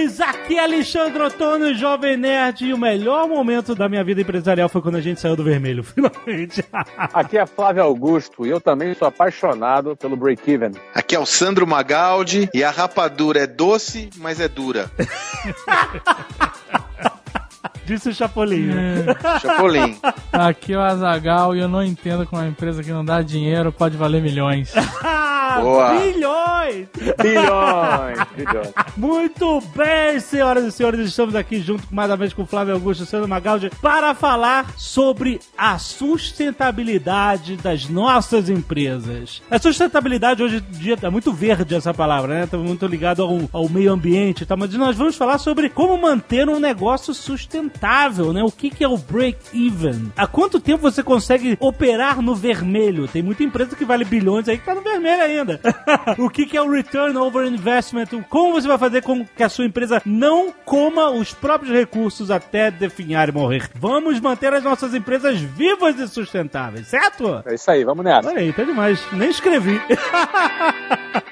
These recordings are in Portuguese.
Aqui é Alexandre Ottoni, Jovem Nerd, e o melhor momento da minha vida empresarial foi quando a gente saiu do vermelho, finalmente. Aqui é Flávio Augusto e eu também sou apaixonado pelo break-even. Aqui é o Sandro Magaldi e a rapadura é doce, mas é dura. Disse o Chapolin. né? Chapolin. Aqui é o Azagal e eu não entendo como uma empresa que não dá dinheiro pode valer milhões. Boa. bilhões! Bilhões, bilhões. Muito bem, senhoras e senhores, estamos aqui junto mais uma vez com o Flávio Augusto e o Sandro Magaldi para falar sobre a sustentabilidade das nossas empresas. A sustentabilidade hoje em dia é muito verde essa palavra, né? Está muito ligado ao, ao meio ambiente e tal, mas nós vamos falar sobre como manter um negócio sustentável, né? O que, que é o break-even? Há quanto tempo você consegue operar no vermelho? Tem muita empresa que vale bilhões aí que tá no vermelho ainda. o que, que é o return over investment? Como você vai fazer com que a sua empresa não coma os próprios recursos até definhar e morrer? Vamos manter as nossas empresas vivas e sustentáveis, certo? É isso aí, vamos nessa. Olha aí, tá demais. Nem escrevi.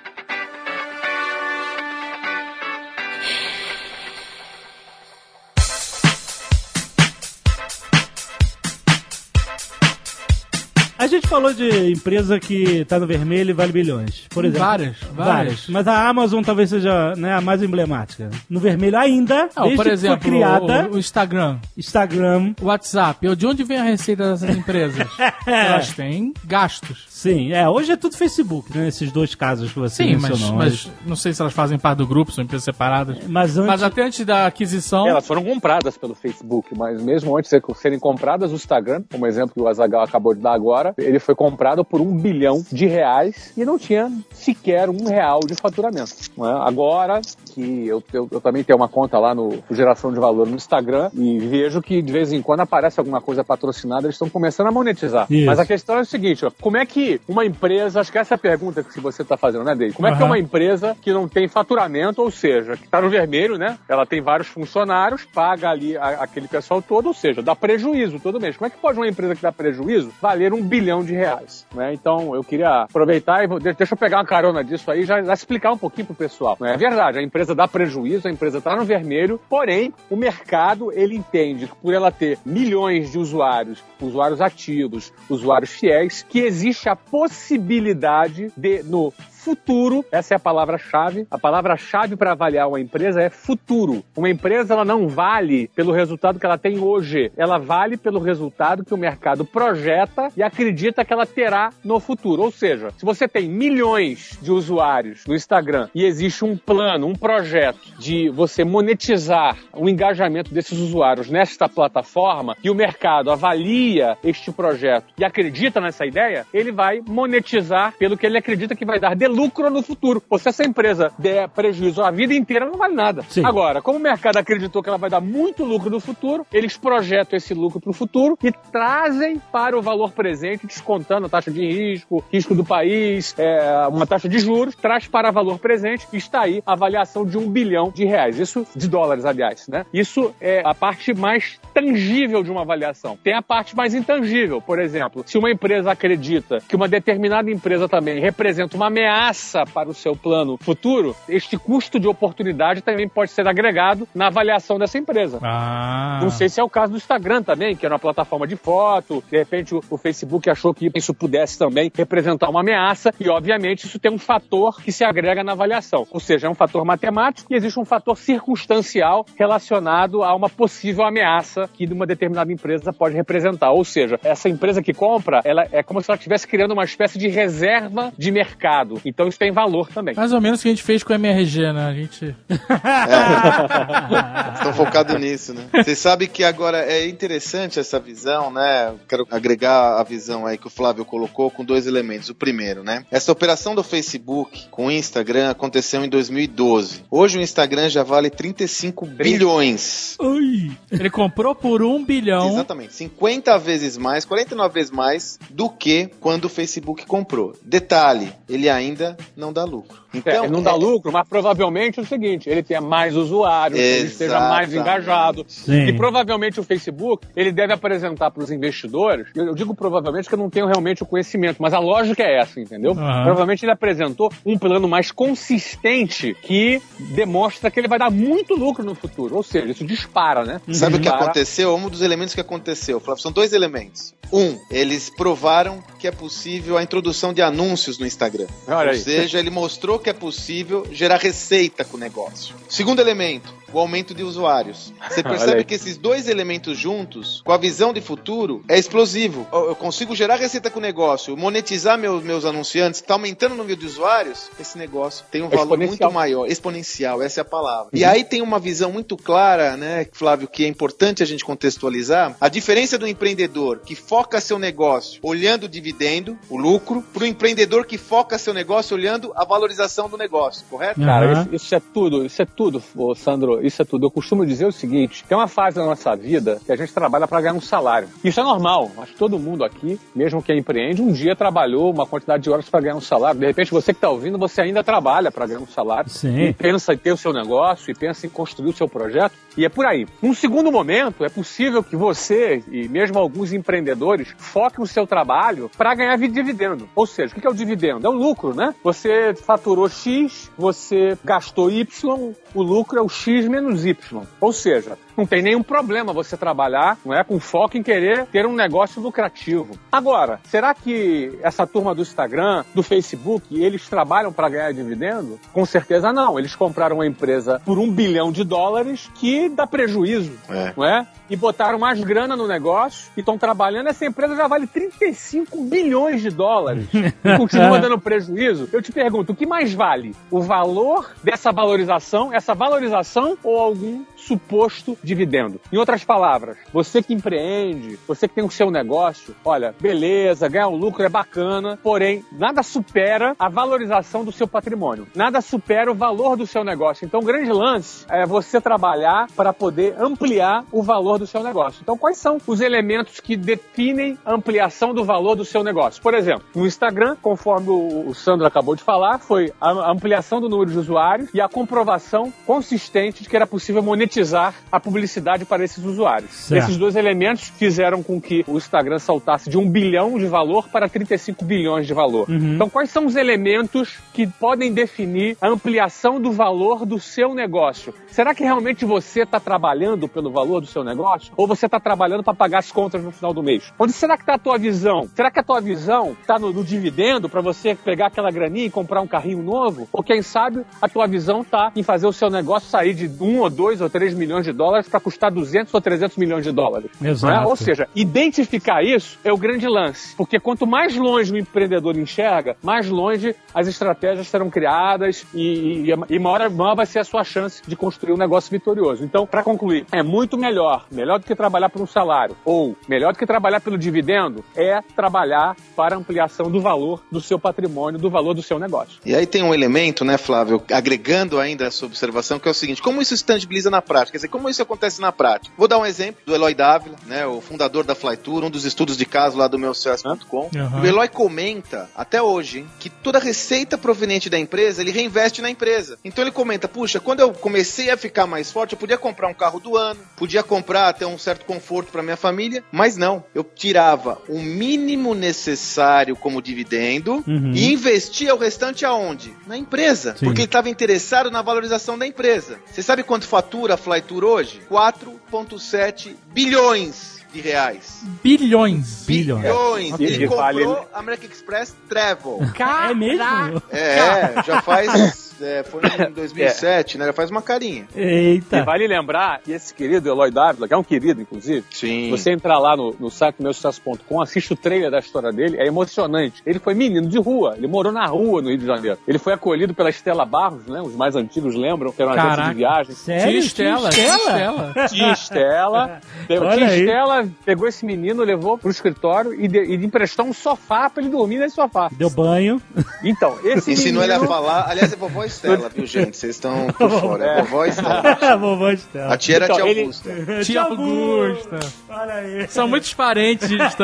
A gente falou de empresa que tá no vermelho e vale bilhões. Por exemplo. Várias, várias. Mas a Amazon talvez seja né, a mais emblemática. No vermelho ainda, desde por exemplo, foi criada, o, o Instagram, Instagram. o WhatsApp. De onde vem a receita dessas empresas? Elas têm gastos. Sim, é, hoje é tudo Facebook, né? Esses dois casos que você Sim, mas, mencionou. mas não sei se elas fazem parte do grupo, são empresas separadas. Mas antes... Mas até antes da aquisição, Elas foram compradas pelo Facebook, mas mesmo antes de serem compradas, o Instagram, como exemplo que o Azagal acabou de dar agora, ele foi comprado por um bilhão de reais e não tinha sequer um real de faturamento. não é? Agora que eu, eu- eu também tenho uma conta lá no Geração de Valor no Instagram e vejo que de vez em quando aparece alguma coisa patrocinada, eles estão começando a monetizar. Isso. Mas a questão é o seguinte, ó, como é que uma empresa, acho que essa é a pergunta que você está fazendo, né, Dave? Como é que é uma empresa que não tem faturamento, ou seja, que está no vermelho, né? Ela tem vários funcionários, paga ali a- aquele pessoal todo, ou seja, dá prejuízo todo mês. Como é que pode uma empresa que dá prejuízo valer um bilhão de reais? Né? Então, eu queria aproveitar e vou- de- deixa eu pegar uma carona disso aí e já, já explicar um pouquinho pro pessoal. né? É verdade, a empresa dá prejuízo, a empresa está no vermelho, porém, o mercado, ele entende que por ela ter milhões de usuários, usuários ativos, usuários fiéis, que existe a possibilidade de, no futuro, essa é a palavra-chave. A palavra-chave para avaliar uma empresa é futuro. Uma empresa ela não vale pelo resultado que ela tem hoje, ela vale pelo resultado que o mercado projeta e acredita que ela terá no futuro. Ou seja, se você tem milhões de usuários no Instagram e existe um plano, um projeto de você monetizar o engajamento desses usuários nesta plataforma e o mercado avalia este projeto e acredita nessa ideia, ele vai monetizar pelo que ele acredita que vai dar de lucro no futuro. Ou se essa empresa der prejuízo a vida inteira, não vale nada. Sim. Agora, como o mercado acreditou que ela vai dar muito lucro no futuro, eles projetam esse lucro para o futuro e trazem para o valor presente, descontando a taxa de risco, risco do país, é, uma taxa de juros, traz para valor presente e está aí a avaliação de um bilhão de reais. Isso de dólares, aliás, né? Isso é a parte mais tangível de uma avaliação. Tem a parte mais intangível, por exemplo, se uma empresa acredita que uma determinada empresa também representa uma ameaça para o seu plano futuro, este custo de oportunidade também pode ser agregado na avaliação dessa empresa. Ah. Não sei se é o caso do Instagram também, que é uma plataforma de foto. De repente o, o Facebook achou que isso pudesse também representar uma ameaça e, obviamente, isso tem um fator que se agrega na avaliação. Ou seja, é um fator matemático e existe um fator circunstancial relacionado a uma possível ameaça que uma determinada empresa pode representar. Ou seja, essa empresa que compra, ela é como se ela estivesse criando uma espécie de reserva de mercado. Então isso tem valor também. Mais ou menos o que a gente fez com o MRG, né? A gente. Estão focados nisso, né? Vocês sabem que agora é interessante essa visão, né? Quero agregar a visão aí que o Flávio colocou com dois elementos. O primeiro, né? Essa operação do Facebook com o Instagram aconteceu em 2012. Hoje o Instagram já vale 35 bilhões. Ui. Ele comprou por um bilhão. Exatamente. 50 vezes mais, 49 vezes mais do que quando o Facebook comprou. Detalhe, ele ainda não dá lucro. Então, ele não dá é- lucro, mas provavelmente é o seguinte: ele tenha mais usuários, ele esteja mais Exatamente. engajado. Sim. E provavelmente o Facebook ele deve apresentar para os investidores. Eu digo provavelmente porque eu não tenho realmente o conhecimento, mas a lógica é essa, entendeu? Aham. Provavelmente ele apresentou um plano mais consistente que demonstra que ele vai dar muito lucro no futuro. Ou seja, isso dispara, né? Sabe o que Dispara. aconteceu? Um dos elementos que aconteceu, Flávio, são dois elementos. Um, eles provaram que é possível a introdução de anúncios no Instagram. Olha Ou aí. seja, ele mostrou que é possível gerar receita com o negócio. Segundo elemento, o aumento de usuários. Você percebe que esses dois elementos juntos, com a visão de futuro, é explosivo. Eu consigo gerar receita com o negócio, monetizar meus, meus anunciantes, está aumentando o número de usuários, esse negócio tem um valor muito maior, exponencial, essa é a palavra. E aí tem uma visão muito clara, né, Flávio, que é importante a gente contextualizar, a diferença do empreendedor que foca seu negócio olhando o dividendo, o lucro, para o empreendedor que foca seu negócio olhando a valorização do negócio, correto? Cara, isso, isso é tudo, isso é tudo, ô, Isso é tudo. Eu costumo dizer o seguinte: tem uma fase da nossa vida que a gente trabalha para ganhar um salário. Isso é normal. Acho que todo mundo aqui, mesmo quem empreende, um dia trabalhou uma quantidade de horas para ganhar um salário. De repente, você que está ouvindo, você ainda trabalha para ganhar um salário. Sim. E pensa em ter o seu negócio, e pensa em construir o seu projeto, e é por aí. Num segundo momento, é possível que você, e mesmo alguns empreendedores, foquem o seu trabalho para ganhar vi- dividendo. Ou seja, o que é o dividendo? É o lucro, né? Você faturou X, você gastou Y, o lucro é o X menos Y. Ou seja, não tem nenhum problema você trabalhar não é, com foco em querer ter um negócio lucrativo. Agora, será que essa turma do Instagram, do Facebook, eles trabalham para ganhar dividendo? Com certeza não. Eles compraram uma empresa por um bilhão de dólares que dá prejuízo, É. não é? E botaram mais grana no negócio e estão trabalhando. Essa empresa já vale 35 bilhões de dólares e continua dando prejuízo. Eu te pergunto, o que mais vale? O valor dessa valorização, essa valorização ou algum suposto dividendo? Em outras palavras, você que empreende, você que tem o seu negócio, olha, beleza, ganhar um lucro é bacana, porém, nada supera a valorização do seu patrimônio. Nada supera o valor do seu negócio. Então, o grande lance é você trabalhar para poder ampliar o valor do seu negócio. Então, quais são os elementos que definem a ampliação do valor do seu negócio? Por exemplo, no Instagram, conforme o Sandro acabou de falar, foi a ampliação do número de usuários e a comprovação consistente de que era possível monetizar a publicidade para esses usuários. Certo. Esses dois elementos fizeram com que o Instagram saltasse de 1 bilhão de valor para 35 bilhões de valor. Uhum. Então, quais são os elementos que podem definir a ampliação do valor do seu negócio? Será que realmente você está trabalhando pelo valor do seu negócio? Ou você está trabalhando para pagar as contas no final do mês? Onde será que está a tua visão? Será que a tua visão está no, no dividendo para você pegar aquela graninha e comprar um carrinho novo? Ou quem sabe a tua visão está em fazer o seu negócio sair de 1 ou 2 ou 3 milhões de dólares para custar 200 ou 300 milhões de dólares? é? Exato. Ou seja, identificar isso é o grande lance. Porque quanto mais longe o empreendedor enxerga, mais longe as estratégias serão criadas e, e, e maior, maior vai ser a sua chance de construir um negócio vitorioso. Então, para concluir, é muito melhor, melhor do que trabalhar por um salário, ou melhor do que trabalhar pelo dividendo, é trabalhar para ampliação do valor do seu patrimônio, do valor do seu negócio. E aí tem um elemento, né, Flávio, agregando ainda essa observação, que é o seguinte: como isso se tangibiliza na prática? Quer dizer, como isso acontece na prática? Vou dar um exemplo do Eloy Dávila, né, o fundador da Flytour, um dos estudos de caso lá do meu CS.com. Uhum. O Eloy comenta, até hoje, que toda receita proveniente da empresa, ele reinveste na empresa. Então ele comenta, puxa, quando eu comecei a ficar mais forte, eu podia comprar um carro do ano, podia comprar até um certo conforto para minha família, mas não. Eu tirava o mínimo necessário como dividendo Uhum. e investia o restante aonde? Na empresa. Sim. Porque ele estava interessado na valorização da empresa. Você sabe quanto fatura a Flytour hoje? 4,7 bilhões de reais. Bilhões. Bilhões. Bilhões. Ele vale- comprou American Express Travel. É mesmo? É, já faz. É, foi em 2007, né? Já faz uma carinha. E Eita. vale lembrar que esse querido Eloy Dávila, que é um querido, inclusive, Sim. Você entrar lá no, no site meusucesso.com, assiste o trailer da história dele, é emocionante. Ele foi menino de rua, ele morou na rua no Rio de Janeiro. Ele foi acolhido pela Estela Barros, né? Os mais antigos lembram, que era uma agência Caraca. de viagem. Sério? Tia Estela. Tia Estela. Tia Estela, tia. Estela pegou esse menino, levou pro escritório e, de, e emprestou um sofá pra ele dormir nesse sofá. Deu banho. Então, esse Ensinou menino... ele a falar. Aliás, é vovó Estela, viu, gente? Vocês estão por fora. É vovó Estela. Vovó Estela. A tia era Então, tia ele- Augusta. Tia Augusta. Olha aí. São muitos parentes distantes.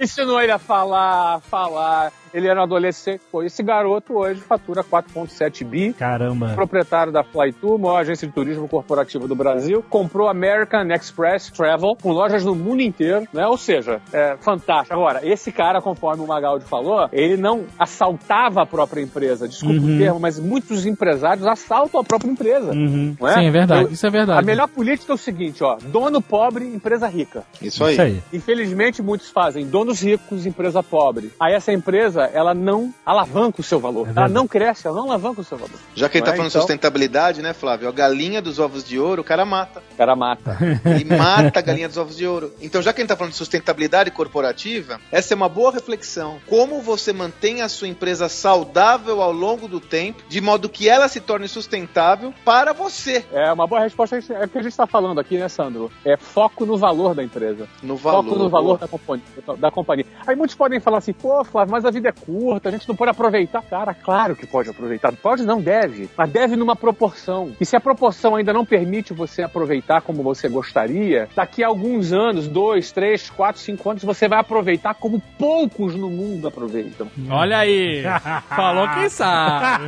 Ensinou ele a falar, a falar. Ele era um adolescente. Pô, esse garoto hoje fatura 4,7 bi. Caramba. Proprietário da Flytour, maior agência de turismo corporativa do Brasil, comprou American Express Travel, com lojas no mundo inteiro, né? Ou seja, é fantástico. Agora, esse cara, conforme o Magaldi falou, ele não assaltava a própria empresa. Desculpa Uhum. o termo, mas muitos empresários assaltam a própria empresa. Uhum. Não é? Sim, é verdade. Eu- Isso é verdade. A melhor política é o seguinte, ó. Dono pobre, empresa rica. Isso aí. Isso aí. Infelizmente, muitos fazem donos ricos, empresa pobre. Aí essa empresa, ela não alavanca o seu valor. ela verdade. não cresce, ela não alavanca o seu valor. Já que ele tá é? falando de Então- sustentabilidade, né, Flávio? A galinha dos ovos de ouro, o cara mata. O cara mata. Ele mata a galinha dos ovos de ouro. Então, já que a gente tá falando de sustentabilidade corporativa, essa é uma boa reflexão. Como você mantém a sua empresa saudável ao longo do tempo, de modo que ela se torne sustentável para você, É uma boa resposta. É o que a gente está falando aqui, né, Sandro? É foco no valor da empresa. no valor. Foco no valor da companhia, da companhia. Aí muitos podem falar assim, pô, Flávio, mas a vida é curta, a gente não pode aproveitar. Cara, claro que pode aproveitar. Pode não, deve. Mas deve numa proporção. E se a proporção ainda não permite você aproveitar como você gostaria, daqui a alguns anos, dois, três, quatro, cinco anos, você vai aproveitar como poucos no mundo aproveitam. Olha aí. Falou quem sabe.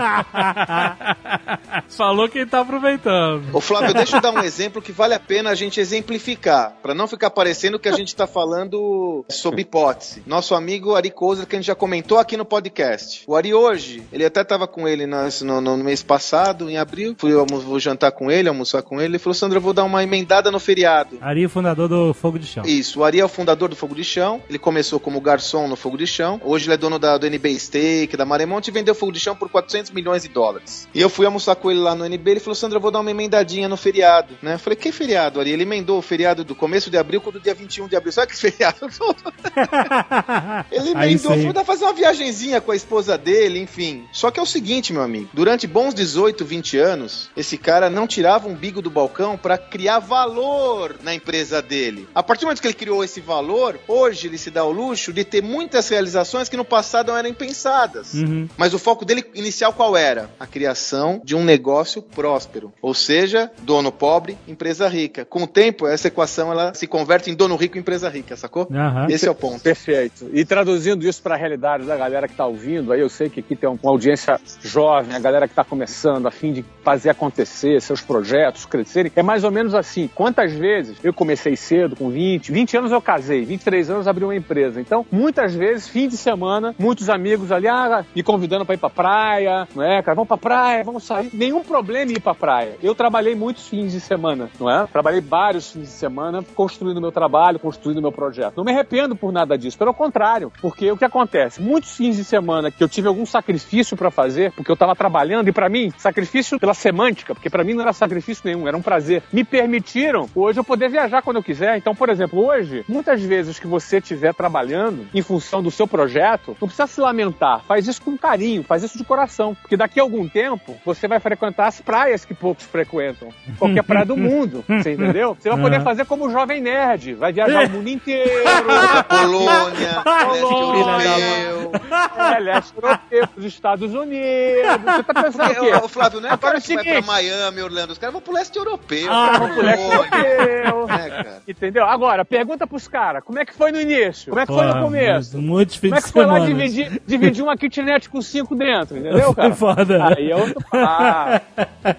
Falou quem tá aproveitando. Ô Flávio, deixa eu dar um exemplo que vale a pena a gente exemplificar, para não ficar parecendo que a gente está falando sob hipótese. Nosso amigo Ari Kozer, que a gente já comentou aqui no podcast. O Ari hoje, ele até estava com ele nas- no, no mês passado, em abril, fui vou jantar com ele, almoçar com ele, ele falou, Sandra, eu vou dar uma emendada no feriado. Ari, fundador do Fogo de Chão. Isso, o Ari é o fundador do Fogo de Chão. Ele começou como garçom no Fogo de Chão. Hoje ele é dono da, do NB Steak, da Maremonte e vendeu Fogo de Chão por 400 milhões de dólares. E eu fui almoçar com ele lá no NB. Ele falou: Sandra, eu vou dar uma emendadinha no feriado. Né? Eu falei: Que feriado, Ari? Ele emendou o feriado do começo de abril com o do dia 21 de abril. Sabe que feriado? Ele emendou, foi dar fazer uma viagenzinha com a esposa dele, enfim. Só que é o seguinte, meu amigo: durante bons 18, 20 anos, esse cara não tirava um bigo do balcão para criar valor na empresa dele. A partir do momento que ele criou esse valor, hoje ele se dá o luxo de ter muitas realizações que no passado não eram impensadas. Uhum. Mas o foco dele inicial qual era? A criação de um negócio próspero. Ou seja, dono pobre, empresa rica. Com o tempo, essa equação ela se converte em dono rico, empresa rica, sacou? Aham. Esse é o ponto. Perfeito. E traduzindo isso para a realidade da galera que está ouvindo, aí eu sei que aqui tem uma audiência jovem, a galera que está começando, a fim de fazer acontecer seus projetos, crescerem, é mais ou menos assim. Quantas vezes eu comecei cedo, com 20, 20 anos eu casei, 23 anos abri uma empresa. Então, muitas vezes, fim de semana, muitos amigos ali, ah, me convidando para ir para praia, não é, cara, vamos para praia, vamos sair. Nenhum problema em ir para praia. Eu trabalhei muitos fins de semana, não é? Trabalhei vários fins de semana construindo meu trabalho, construindo meu projeto. Não me arrependo por nada disso, pelo contrário, porque o que acontece? Muitos fins de semana que eu tive algum sacrifício para fazer, porque eu estava trabalhando, e para mim, sacrifício pela semântica, porque para mim não era sacrifício nenhum, era um prazer, me permitiram hoje eu poder viajar quando eu quiser. Então, por exemplo, hoje, muitas vezes que você estiver trabalhando em função do seu projeto, não precisa se lamentar, faz isso com carinho, faz isso de coração, porque daqui a algum tempo você vai frequentar as praias que poucos frequentam, qualquer praia do mundo, você entendeu? Você vai poder fazer como o jovem nerd, vai viajar o mundo inteiro. Polônia, leste europeu. É, leste europeu, os Estados Unidos. Você tá pensando o Porque, quê? ô, Flávio, não é o Agora cara é o que vai pra seguinte. Miami, Orlando. Os caras vão pro leste europeu. Ah, Vamos pro leste Polônia. europeu. É, cara. Entendeu? Agora, pergunta pros caras, como é que foi no início? Como é que foi no começo? Muitos fins Como é que foi lá semana. dividir, dividir uma kitnet com cinco dentro, entendeu, Foi cara? foda. Aí é outro ah,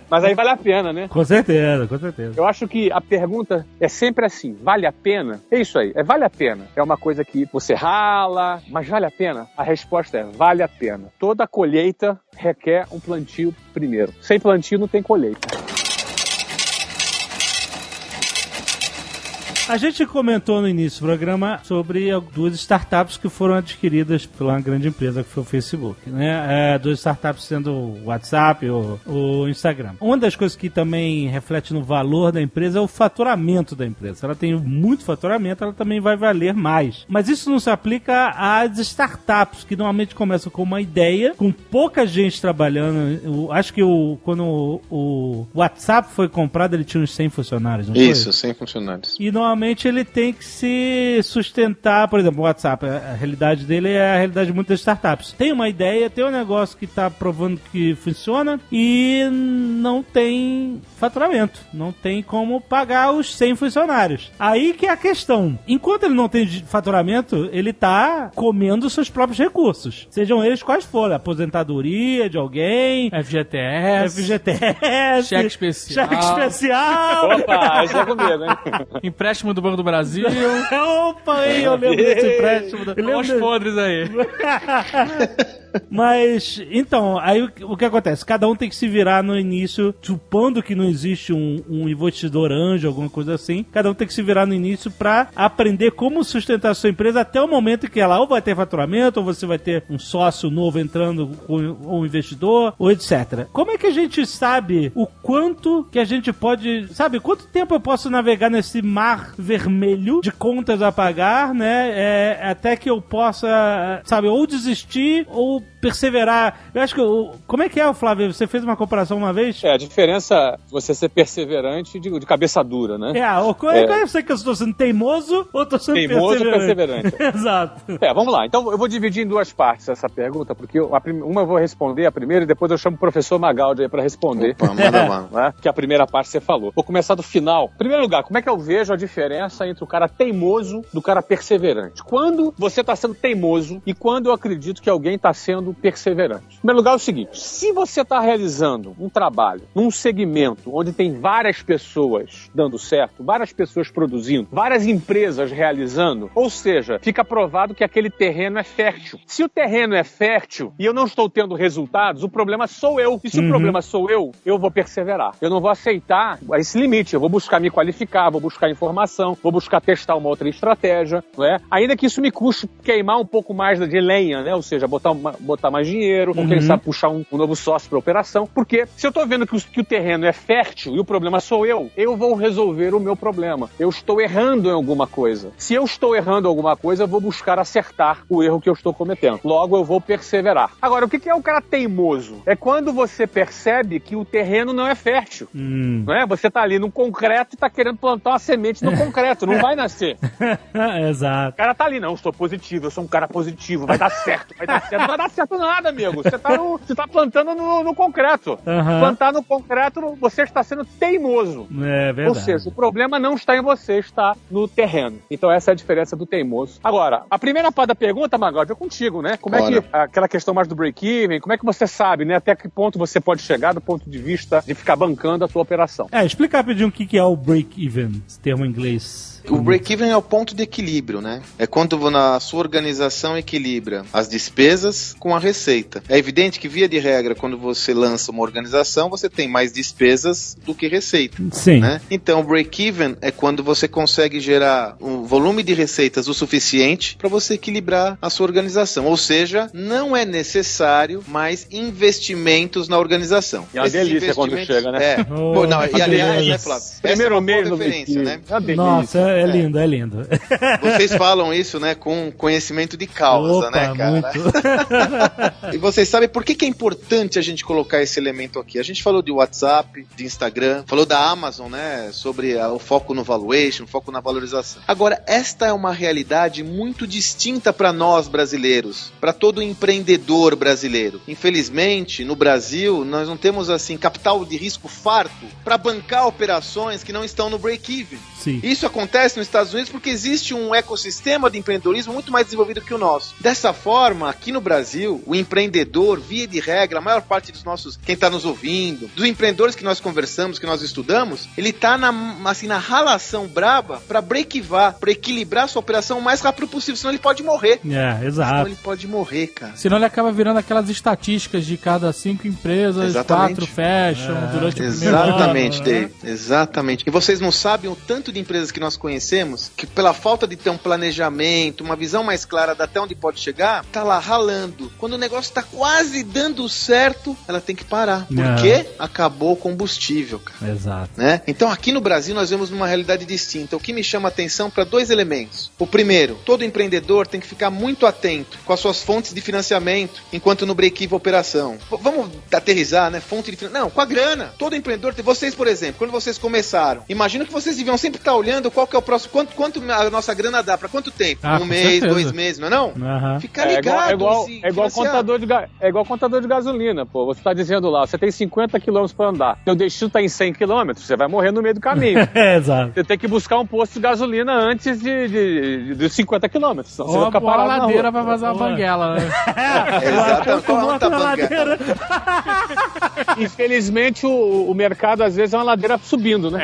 Mas aí vale a pena, né? Com certeza, com certeza. Eu acho que a pergunta é sempre assim: vale a pena? É isso aí, é vale a pena. É uma coisa que você rala, mas vale a pena? A resposta é: vale a pena. Toda colheita requer um plantio primeiro. Sem plantio não tem colheita. A gente comentou no início do programa sobre duas startups que foram adquiridas uma grande empresa que foi o Facebook, né? É, duas startups sendo o WhatsApp ou o Instagram. Uma das coisas que também reflete no valor da empresa é o faturamento da empresa. Se ela tem muito faturamento, ela também vai valer mais. Mas isso não se aplica às startups, que normalmente começam com uma ideia, com pouca gente trabalhando. Eu acho que o, quando o, o WhatsApp foi comprado, ele tinha uns 100 funcionários, não foi? Isso, sem funcionários. E normalmente realmente ele tem que se sustentar, por exemplo, o WhatsApp, a realidade dele é a realidade de muitas startups. Tem uma ideia, tem um negócio que está provando que funciona e não tem faturamento, não tem como pagar os 100 funcionários. Aí que é a questão. Enquanto ele não tem faturamento, ele está comendo seus próprios recursos, sejam eles quais forem, aposentadoria de alguém, FGTS, FGTS, cheque especial, cheque especial. Opa, isso é comigo, hein? empréstimo do Banco do Brasil. Opa, hein, eu lembro desse empréstimo. Eu Olha os podres aí. Mas, então, aí o, que acontece? Cada um tem que se virar no início, supondo que não existe um, um investidor anjo, alguma coisa assim. Cada um tem que se virar no início pra aprender como sustentar a sua empresa até o momento em que ela ou vai ter faturamento, ou você vai ter um sócio novo entrando com um investidor, ou etc. Como é que a gente sabe o quanto que a gente pode. Sabe, quanto tempo eu posso navegar nesse mar vermelho de contas a pagar, né? é, até que eu possa, sabe, ou desistir ou perseverar. Eu acho que. o- Como é que é, Flávio? Você fez uma comparação uma vez? É, a diferença de você ser perseverante de, de cabeça dura, né? É, ou qual é, qual é você que eu estou sendo teimoso ou estou sendo Teimoso ou perseverante? Exato. É, vamos lá. Então eu vou dividir em duas partes essa pergunta, porque eu- a prim- uma eu vou responder a primeira e depois eu chamo o professor Magaldi aí para responder. Opa, manda lá. né? Que a primeira parte você falou. Vou começar do final. Em primeiro lugar, como é que eu vejo a diferença entre o cara teimoso do cara perseverante? Quando você está sendo teimoso e quando eu acredito que alguém está sendo perseverante? Em primeiro lugar, é o seguinte: se você está realizando um trabalho num segmento onde tem várias pessoas dando certo, várias pessoas produzindo, várias empresas realizando, ou seja, fica provado que aquele terreno é fértil. Se o terreno é fértil e eu não estou tendo resultados, o problema sou eu. E se o problema sou eu, eu vou perseverar. Eu não vou aceitar esse limite. Eu vou buscar me qualificar, vou buscar informação, vou buscar testar uma outra estratégia, não é? Ainda que isso me custe queimar um pouco mais de lenha, né? Ou seja, botar, uma- botar mais dinheiro, ou quem sabe puxar um, um novo sócio para operação. Porque se eu estou vendo que o, que o terreno é fértil e o problema sou eu, eu vou resolver o meu problema. Eu estou errando em alguma coisa. Se eu estou errando em alguma coisa, eu vou buscar acertar o erro que eu estou cometendo. Logo, eu vou perseverar. Agora, o que é o cara teimoso? É quando você percebe que o terreno não é fértil. Hum. Não é? Você tá ali no concreto e tá querendo plantar uma semente no concreto. Não vai nascer. Exato. O cara tá ali, não, eu sou positivo, eu sou um cara positivo, vai dar certo, vai dar certo. Vai dar certo nada, amigo. Você tá, no- você tá plantando no, no concreto. Aham. Plantar no concreto, você está sendo teimoso. É verdade. Ou seja, o problema não está em você, está no terreno. Então essa é a diferença do teimoso. Agora, a primeira parte da pergunta, Magaldi, é contigo, né? Como é Bora. que aquela questão mais do break-even, como é que você sabe, né? Até que ponto você pode chegar do ponto de vista de ficar bancando a tua operação? É, explica rapidinho o que que é o break-even, esse termo em inglês. O break-even é o ponto de equilíbrio, né? É quando na sua organização equilibra as despesas com a receita. É evidente que, via de regra, quando você lança uma organização, você tem mais despesas do que receita. Sim. Né? Então, o break-even é quando você consegue gerar um volume de receitas o suficiente para você equilibrar a sua organização. Ou seja, não é necessário mais investimentos na organização. E é uma delícia quando chega, né? É. Oh, Bom, não, e aliás, né, Flávio? Primeiro é mês no né? É. Nossa, é, é lindo, é lindo. Vocês falam isso, né, com conhecimento de causa, Opa, né, cara? E vocês sabem por que, que é importante a gente colocar esse elemento aqui? A gente falou de WhatsApp, de Instagram, falou da Amazon, né? Sobre a- o foco no valuation, o foco na valorização. Agora, esta é uma realidade muito distinta para nós brasileiros, para todo empreendedor brasileiro. Infelizmente, no Brasil, nós não temos assim capital de risco farto para bancar operações que não estão no break-even. Sim. Isso acontece nos Estados Unidos porque existe um ecossistema de empreendedorismo muito mais desenvolvido que o nosso. Dessa forma, aqui no Brasil, o empreendedor, via de regra, a maior parte dos nossos, quem está nos ouvindo, dos empreendedores que nós conversamos, que nós estudamos, ele tá na, assim, na ralação braba para breakivar, para equilibrar sua operação o mais rápido possível, senão ele pode morrer. É, Senão exato. ele pode morrer, cara. Senão ele acaba virando aquelas estatísticas de cada cinco empresas, Exatamente. quatro fecham É, durante o Exatamente, ano. né? Dave. Exatamente. E vocês não sabem o tanto de empresas que nós conhecemos que, pela falta de ter um planejamento, uma visão mais clara de até onde pode chegar, tá lá ralando. Quando o negócio tá quase dando certo, ela tem que parar. Por Não. Acabou o combustível, cara. Exato. Né? Então aqui no Brasil nós vemos uma realidade distinta. O que me chama a atenção para dois elementos. O primeiro, todo empreendedor tem que ficar muito atento com as suas fontes de financiamento enquanto no break-even operação. V- vamos aterrizar, né? Fonte de financiamento. Não, com a grana. Todo empreendedor, vocês, por exemplo, quando vocês começaram, imagino que vocês deviam sempre estar olhando qual que é o próximo, quanto, quanto a nossa grana dá, para quanto tempo? Ah, um mês, certeza. dois meses, não é não? Aham. Fica É ligado. igual, é igual, é igual contador de ga- é igual contador de gasolina, pô. Você tá dizendo lá, você tem 50 km para andar. Teu destino tá em 100 km, você vai morrer no meio do caminho. É, exato. Você tem que buscar um posto de gasolina antes de, de, de, dos 50 km. Senão você vai ficar boa parado na ladeira vai fazer uma banguela, né? Exatamente. Qual é Bota na ladeira. Infelizmente, o, o mercado às vezes é uma ladeira subindo, né?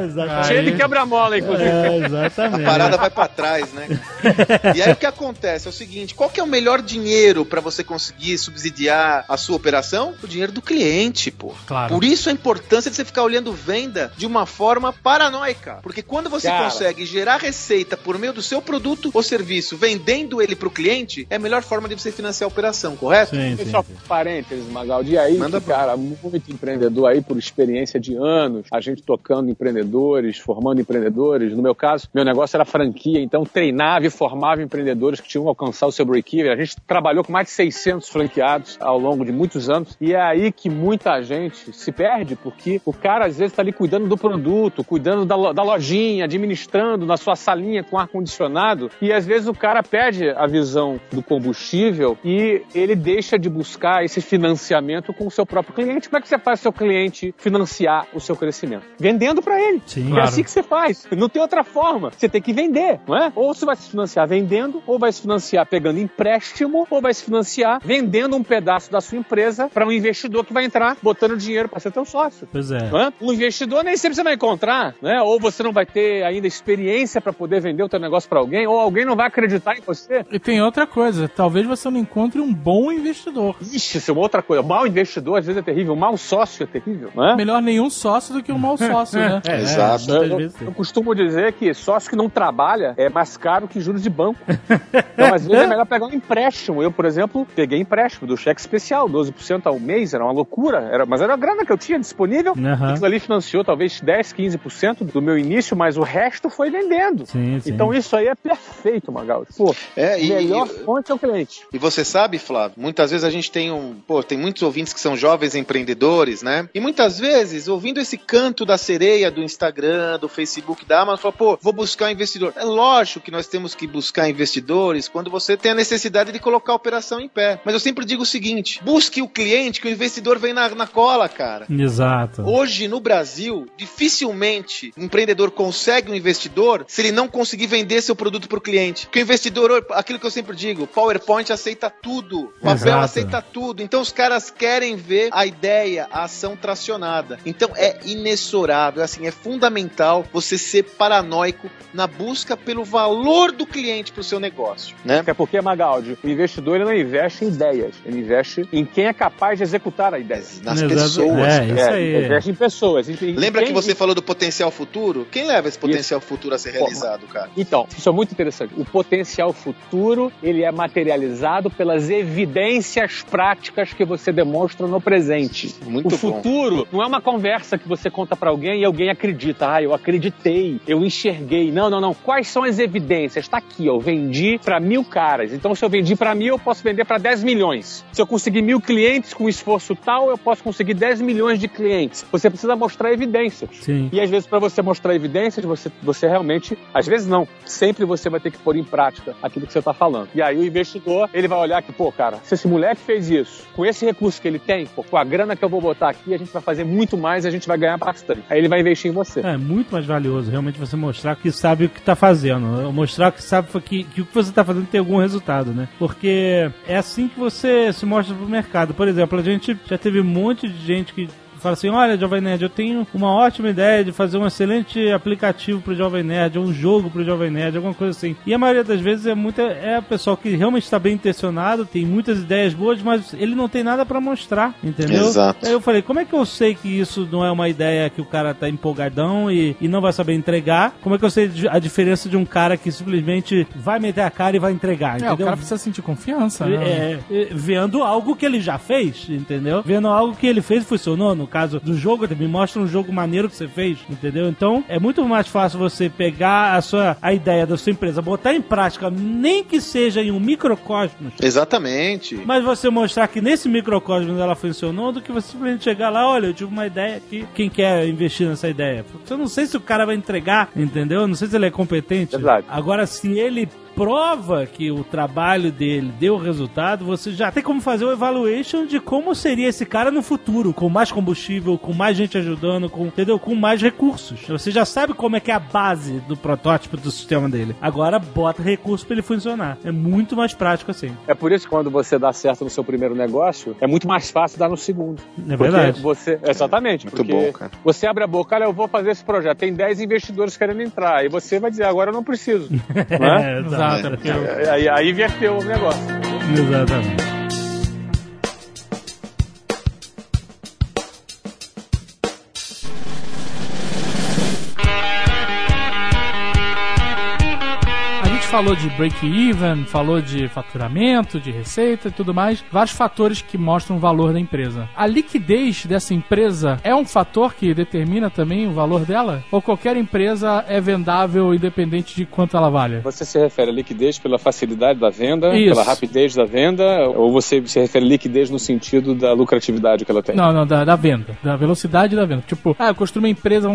É, exatamente. Cheio de quebra-mola, inclusive. É, A exatamente. parada vai pra trás, né? E aí o que acontece é o seguinte: qual que é o melhor dinheiro pra você conseguir subsidiar a sua operação? O dinheiro do cliente, pô. Claro. Por isso a importância de você ficar olhando venda de uma forma paranoica. Porque quando você Cara. consegue gerar receita por meio do seu produto ou serviço, vendendo ele pro cliente, é a melhor forma de você financiar a operação, correto? Sim, sim, eu sim. parênteses, Magaldi. E aí, Manda cara, muito empreendedor aí por experiência de anos, a gente tocando empreendedores, formando empreendedores. No meu caso, meu negócio era franquia, então treinava e formava empreendedores que tinham que alcançar o seu break-even. A gente trabalhou com mais de 600 franqueados ao longo de muitos anos. E é aí que muita gente se perde, porque o cara às vezes está ali cuidando do produto, cuidando da, da lojinha, administrando na sua salinha com ar-condicionado. E às vezes o cara perde a visão do combustível e ele deixa de buscar esse financiamento com o seu próprio cliente. Como é que você faz o seu cliente financiar o seu crescimento? Vendendo para ele. Sim. É Claro. assim que você faz. Não tem outra forma. Você tem que vender, não é? Ou você vai se financiar vendendo, ou vai se financiar pegando empréstimo, ou vai se financiar vendendo um pedaço da sua empresa para um investidor que vai entrar botando dinheiro para ser teu sócio. Pois é. não é? Um investidor nem sempre você vai encontrar, né? Ou você não vai ter ainda experiência para poder vender o teu negócio para alguém, ou alguém não vai acreditar em você. E tem outra coisa, talvez você não encontre um bom investidor. Ixi, isso é uma outra coisa. Mau investidor às vezes é terrível, mau sócio é terrível, não é? Melhor nenhum sócio do que um mau sócio, né? É, Exato. É, Eu, eu costumo dizer que sócio que não trabalha é mais caro que juros de banco. Então, às vezes, é melhor pegar um empréstimo. Eu, por exemplo, peguei empréstimo do cheque especial, 12% ao mês, era uma loucura, era, mas era a grana que eu tinha disponível. Aham. Aquilo ali financiou talvez 10, 15% do meu início, mas o resto foi vendendo. Sim, sim. Então isso aí é perfeito, Magaldi. Pô, É, e- melhor e- fonte é o cliente. E você sabe, Flávio, muitas vezes a gente tem um. Pô, tem muitos ouvintes que são jovens empreendedores, né? E muitas vezes, ouvindo esse canto da sereia do Instagram, do Facebook, da Amazon, fala, pô, vou buscar um investidor. É lógico que nós temos que buscar investidores quando você tem a necessidade de colocar a operação em pé. Mas eu sempre digo o seguinte: busque o cliente, que o investidor vem na, na cola, cara. Exato. Hoje no Brasil, dificilmente o empreendedor consegue um investidor se ele não conseguir vender seu produto para o cliente. Porque o investidor, aquilo que eu sempre digo, PowerPoint aceita tudo, papel Exato. aceita tudo. Então os caras querem ver a ideia, a ação tracionada. Então é inexorável, assim, é fundamental você ser paranoico na busca pelo valor do cliente para o seu negócio, né? Até porque, Magaldi, o investidor ele não investe em ideias, ele investe em quem é capaz de executar a ideia. Nas Exato. pessoas. É, isso aí. ele investe em pessoas. em- em Lembra quem- que você falou do potencial futuro? Quem leva esse potencial futuro a ser realizado, cara? Então, isso é muito interessante. O potencial futuro, ele é materializado pelas evidências práticas que você demonstra no presente. Muito o bom. futuro não é uma conversa que você conta pra alguém e alguém acredita. Ah, eu acreditei, eu enxerguei. Não, não, não. Quais são as evidências? Tá aqui, ó. Eu vendi pra mil caras. Então, se eu vendi pra mil, eu posso vender pra 10 milhões. Se eu conseguir mil clientes com esforço tal, eu posso conseguir 10 milhões de clientes. Você precisa mostrar evidências. Sim. E às vezes, para você mostrar evidências, você, você realmente, às vezes não, sempre você vai ter que pôr em prática aquilo que você está falando. E aí o investidor, ele vai olhar que, pô, cara, se esse moleque fez isso, com esse recurso que ele tem, pô, com a grana que eu vou botar aqui, a gente vai fazer muito mais e a gente vai ganhar bastante. Aí ele vai investir em você. É muito mais valioso realmente você mostrar que sabe o que tá fazendo. Mostrar que sabe que, que o que você tá fazendo tem algum resultado, né? Porque é assim que você se mostra pro mercado. Por exemplo, a gente já teve um monte de gente que fala assim: olha, Jovem Nerd, eu tenho uma ótima ideia de fazer um excelente aplicativo pro Jovem Nerd, ou um jogo pro Jovem Nerd, alguma coisa assim. E a maioria das vezes é muita é a pessoa que realmente está bem intencionado, tem muitas ideias boas, mas ele não tem nada para mostrar, entendeu? Exato. Aí eu falei, como é que eu sei que isso não é uma ideia que o cara tá empolgadão e, e não vai saber entregar? Como é que eu sei a diferença de um cara que simplesmente vai meter a cara e vai entregar, É, o entendeu? cara precisa sentir confiança, né? É, é, vendo algo que ele já fez, entendeu? Vendo algo que ele fez e funcionou. No caso do jogo, me mostra um jogo maneiro que você fez, entendeu? Então é muito mais fácil você pegar a sua a ideia da sua empresa, botar em prática, nem que seja em um microcosmos, Exatamente. mas você mostrar que nesse microcosmos ela funcionou, do que você simplesmente chegar lá, olha, eu tive uma ideia aqui, quem quer investir nessa ideia? Porque eu não sei se o cara vai entregar, entendeu? Eu não sei se ele é competente. Verdade. Agora, se ele prova que o trabalho dele deu resultado, você já tem como fazer o evaluation de como seria esse cara no futuro, com mais combustível, com mais gente ajudando, com, entendeu? Com mais recursos. Você já sabe como é que é a base do protótipo do sistema dele. Agora bota recurso pra ele funcionar. É muito mais prático assim. É por isso que quando você dá certo no seu primeiro negócio, é muito mais fácil dar no segundo. É Porque verdade. Você, exatamente. Muito porque bom, cara. Você abre a boca, olha, eu vou fazer esse projeto. Tem 10 investidores querendo entrar. E você vai dizer, agora eu não preciso. né? É, Exato. exato. Aí, aí inverteu o negócio. Exatamente. Falou de break-even, falou de faturamento, de receita e tudo mais, vários fatores que mostram o valor da empresa. A liquidez dessa empresa é um fator que determina também o valor dela? Ou qualquer empresa é vendável independente de quanto ela vale? Você se refere à liquidez pela facilidade da venda, Isso. pela rapidez da venda, ou você se refere à liquidez no sentido da lucratividade que ela tem? Não, não, da, da venda, da velocidade da venda. Tipo, ah, eu construí uma empresa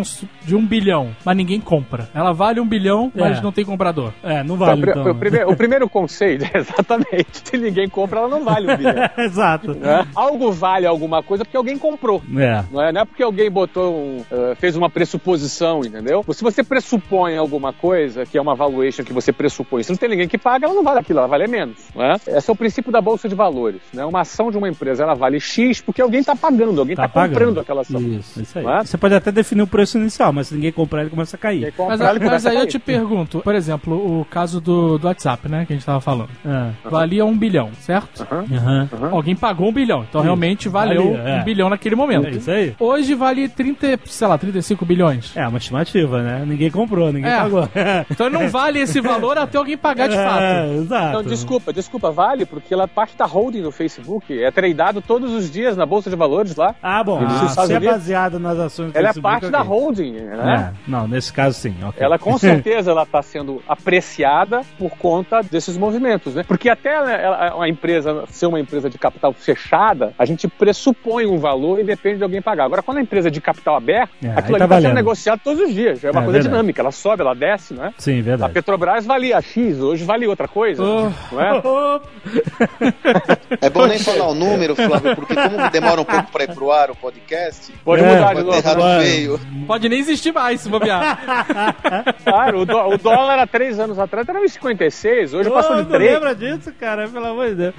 de um bilhão, mas ninguém compra. Ela vale um bilhão, mas É. não tem comprador. É, não Então, vale o então. o, primeiro, o primeiro conceito, exatamente, se ninguém compra, ela não vale um bilhão. Exato. né? Algo vale alguma coisa porque alguém comprou. É. Não é, não é porque alguém botou um, eh, fez uma pressuposição, entendeu? Se você pressupõe alguma coisa, que é uma valuation que você pressupõe, se não tem ninguém que paga, ela não vale aquilo, ela vale menos. Não é? Esse é o princípio da bolsa de valores. Né? Uma ação de uma empresa ela vale X porque alguém está pagando, alguém está pagando. comprando aquela ação. Isso, isso aí. É? Você pode até definir o preço inicial, mas se ninguém comprar, ele começa a cair. comprar, Mas, mas aí eu te pergunto, por exemplo, o caso do, do WhatsApp, né, que a gente tava falando. Ah. Valia um bilhão, certo? Aham. Alguém pagou um bilhão, então realmente valeu Valia, é. um bilhão naquele momento. É isso aí. Hoje vale 30, sei lá, 35 bilhões. É uma estimativa, né? Ninguém comprou, ninguém É. pagou. Então não vale esse valor até alguém pagar de fato. É, exato. Não, desculpa, desculpa, vale, porque ela é parte da holding do Facebook. É tradeado todos os dias na Bolsa de Valores lá. Ah, bom. Ah, se é baseado nas ações do Ela é Facebook, parte da ok. holding, né? É, não, nesse caso sim. ok. Ela com certeza ela está sendo apreciada por conta desses movimentos, né? Porque até a empresa ser uma empresa de capital fechada, a gente pressupõe um valor e depende de alguém pagar. Agora, quando a empresa é de capital aberto, É, aquilo tá ali está sendo negociado todos os dias. É uma É, coisa verdade. dinâmica. Ela sobe, ela desce, né? Sim, A verdade. Petrobras valia X, hoje vale outra coisa, Oh. não é? É bom nem falar o número, Flávio, porque como demora um pouco pra ir pro ar o podcast, Pode É, mudar de pode novo. feio. Pode nem existir mais se bobear. Claro, o, dó- o dólar há três anos atrás era 1,56, hoje Ô, passou de não 3. lembra disso, cara? Pelo amor de Deus.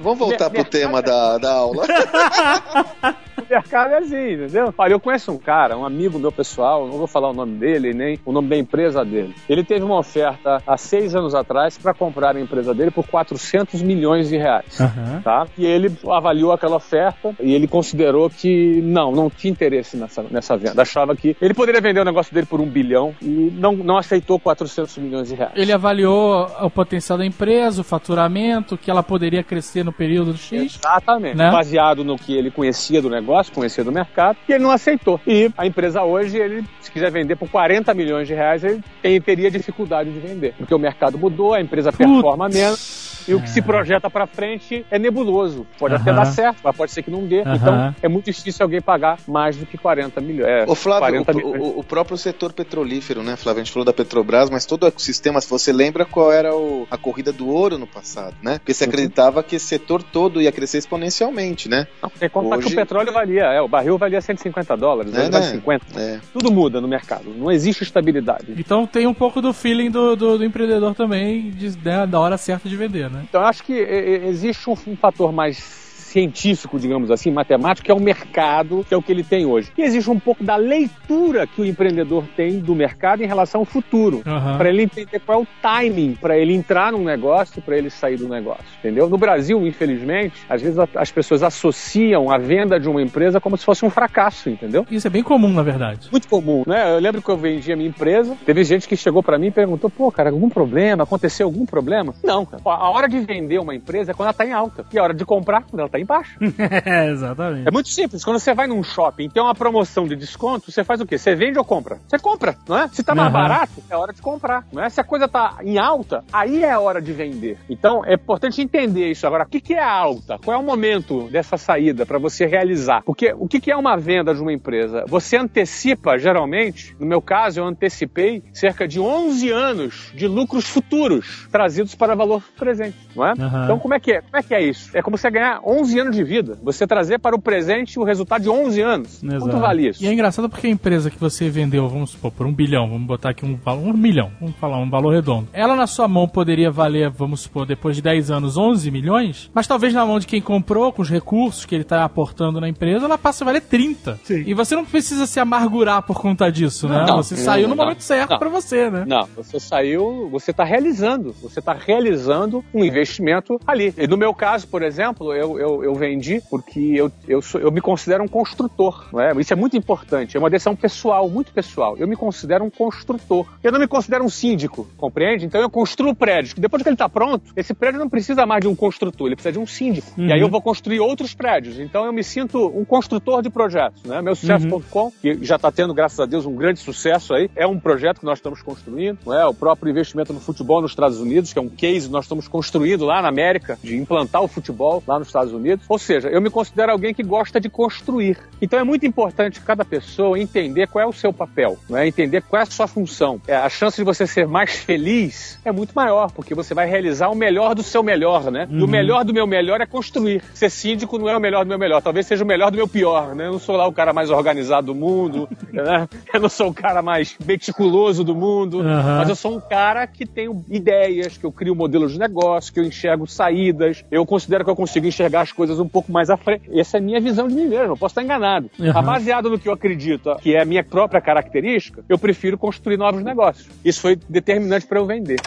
Vamos voltar pro tema da, da aula. O mercado é assim, entendeu? Olha, eu conheço um cara, um amigo meu pessoal, não vou falar o nome dele, nem o nome da empresa dele. Ele teve uma oferta há seis anos atrás para comprar a empresa dele por 400 milhões de reais. Aham. Tá? E ele avaliou aquela oferta e ele considerou que não, não tinha interesse nessa, nessa venda. Achava que ele poderia vender o negócio dele por um bilhão e não, não aceitou 400 milhões de reais. Ele avaliou o potencial da empresa, o faturamento, que ela poderia crescer no período X. Exatamente. Né? Baseado no que ele conhecia do negócio, conhecia do mercado, e ele não aceitou. E a empresa hoje, ele, se quiser vender por 40 milhões de reais, ele teria dificuldade de vender. Porque o mercado mudou, a empresa performa menos. E o que se projeta pra frente é nebuloso. Pode até Aham. dar certo, mas pode ser que não dê. Aham. Então é muito difícil alguém pagar mais do que 40 milhões. É, Ô Flávio, 40 o, milhões. o- o próprio setor petrolífero, né, Flávio? A gente falou da Petrobras, mas todo o ecossistema, se você lembra qual era o- a corrida do ouro no passado, né? Porque se Uhum. acreditava que esse setor todo ia crescer exponencialmente, né? Não, Tem que contar que hoje- o petróleo valia, é, o barril valia 150 dólares, É, hoje vale né? 50. É. Tudo muda no mercado, não existe estabilidade. Então tem um pouco do feeling do, do, do empreendedor também, de, né, da hora certa de vender, né? Então eu acho que existe um, um fator mais científico, digamos assim, matemático, que é o mercado, que é o que ele tem hoje. E existe um pouco da leitura que o empreendedor tem do mercado em relação ao futuro, Aham. para ele entender qual é o timing para ele entrar num negócio, para ele sair do negócio, entendeu? No Brasil, infelizmente, às vezes as pessoas associam a venda de uma empresa como se fosse um fracasso, entendeu? Isso é bem comum, na verdade. muito comum, né? Eu lembro que eu vendi a minha empresa, teve gente que chegou pra mim e perguntou, pô, cara, algum problema? Aconteceu algum problema? Não, cara. A hora de vender uma empresa é quando ela tá em alta. E a hora de comprar, quando ela tá em baixa. É, exatamente. É muito simples. Quando você vai num shopping e tem uma promoção de desconto, você faz o quê? Você vende ou compra? Você compra, não é? Se tá mais Aham. barato, é hora de comprar, não é? Se a coisa tá em alta, aí é hora de vender. Então, é importante entender isso. Agora, o que que é alta? Qual é o momento dessa saída para você realizar? Porque o que que é uma venda de uma empresa? Você antecipa, geralmente, no meu caso, eu antecipei cerca de 11 anos de lucros futuros trazidos para valor presente, não é? Aham. Então, como é que é? Como é que é isso? É como você ganhar 11 anos de vida. Você trazer para o presente o resultado de 11 anos. Exato. Quanto vale isso? E é engraçado porque a empresa que você vendeu, vamos supor, por um bilhão, vamos botar aqui um valor, um milhão, vamos falar um valor redondo. Ela na sua mão poderia valer, vamos supor, depois de 10 anos, 11 milhões, mas talvez na mão de quem comprou, com os recursos que ele está aportando na empresa, ela passa a valer 30. Sim. E você não precisa se amargurar por conta disso, né? Não, você não, saiu no não, momento certo pra você, né? Não, você saiu, você está realizando, você está realizando um investimento ali. E no meu caso, por exemplo, eu, eu, eu vendi porque eu, eu, sou, eu me considero um construtor, não é? Isso é muito importante, é uma decisão pessoal, muito pessoal. Eu me considero um construtor. Eu não me considero um síndico, compreende? Então eu construo prédios, depois que ele está pronto, esse prédio não precisa mais de um construtor, ele precisa de um síndico. E aí eu vou construir outros prédios. Então eu me sinto um construtor de projetos, né? Meu sucesso.com, que já está tendo, graças a Deus, um grande sucesso aí, é um projeto que nós estamos construindo, não é? O próprio investimento no futebol nos Estados Unidos, que é um case que nós estamos construindo lá na América, de implantar o futebol lá nos Estados Unidos. Ou seja, eu me considero alguém que gosta de construir. Então é muito importante cada pessoa entender qual é o seu papel, não é? Entender qual é a sua função. É, a chance de você ser mais feliz é muito maior, porque você vai realizar o melhor do seu melhor, né? E o melhor do meu melhor é construir. Ser síndico não é o melhor do meu melhor, talvez seja o melhor do meu pior, né? Eu não sou lá o cara mais organizado do mundo, né? Eu não sou o cara mais meticuloso do mundo, Aham. mas eu sou um cara que tenho ideias, que eu crio modelos de negócio, que eu enxergo saídas, eu considero que eu consigo enxergar as coisas um pouco mais à frente. Essa é a minha visão de mim mesmo, eu posso estar enganado. Uhum. Baseado no que eu acredito, que é a minha própria característica, eu prefiro construir novos negócios. Isso foi determinante para eu vender.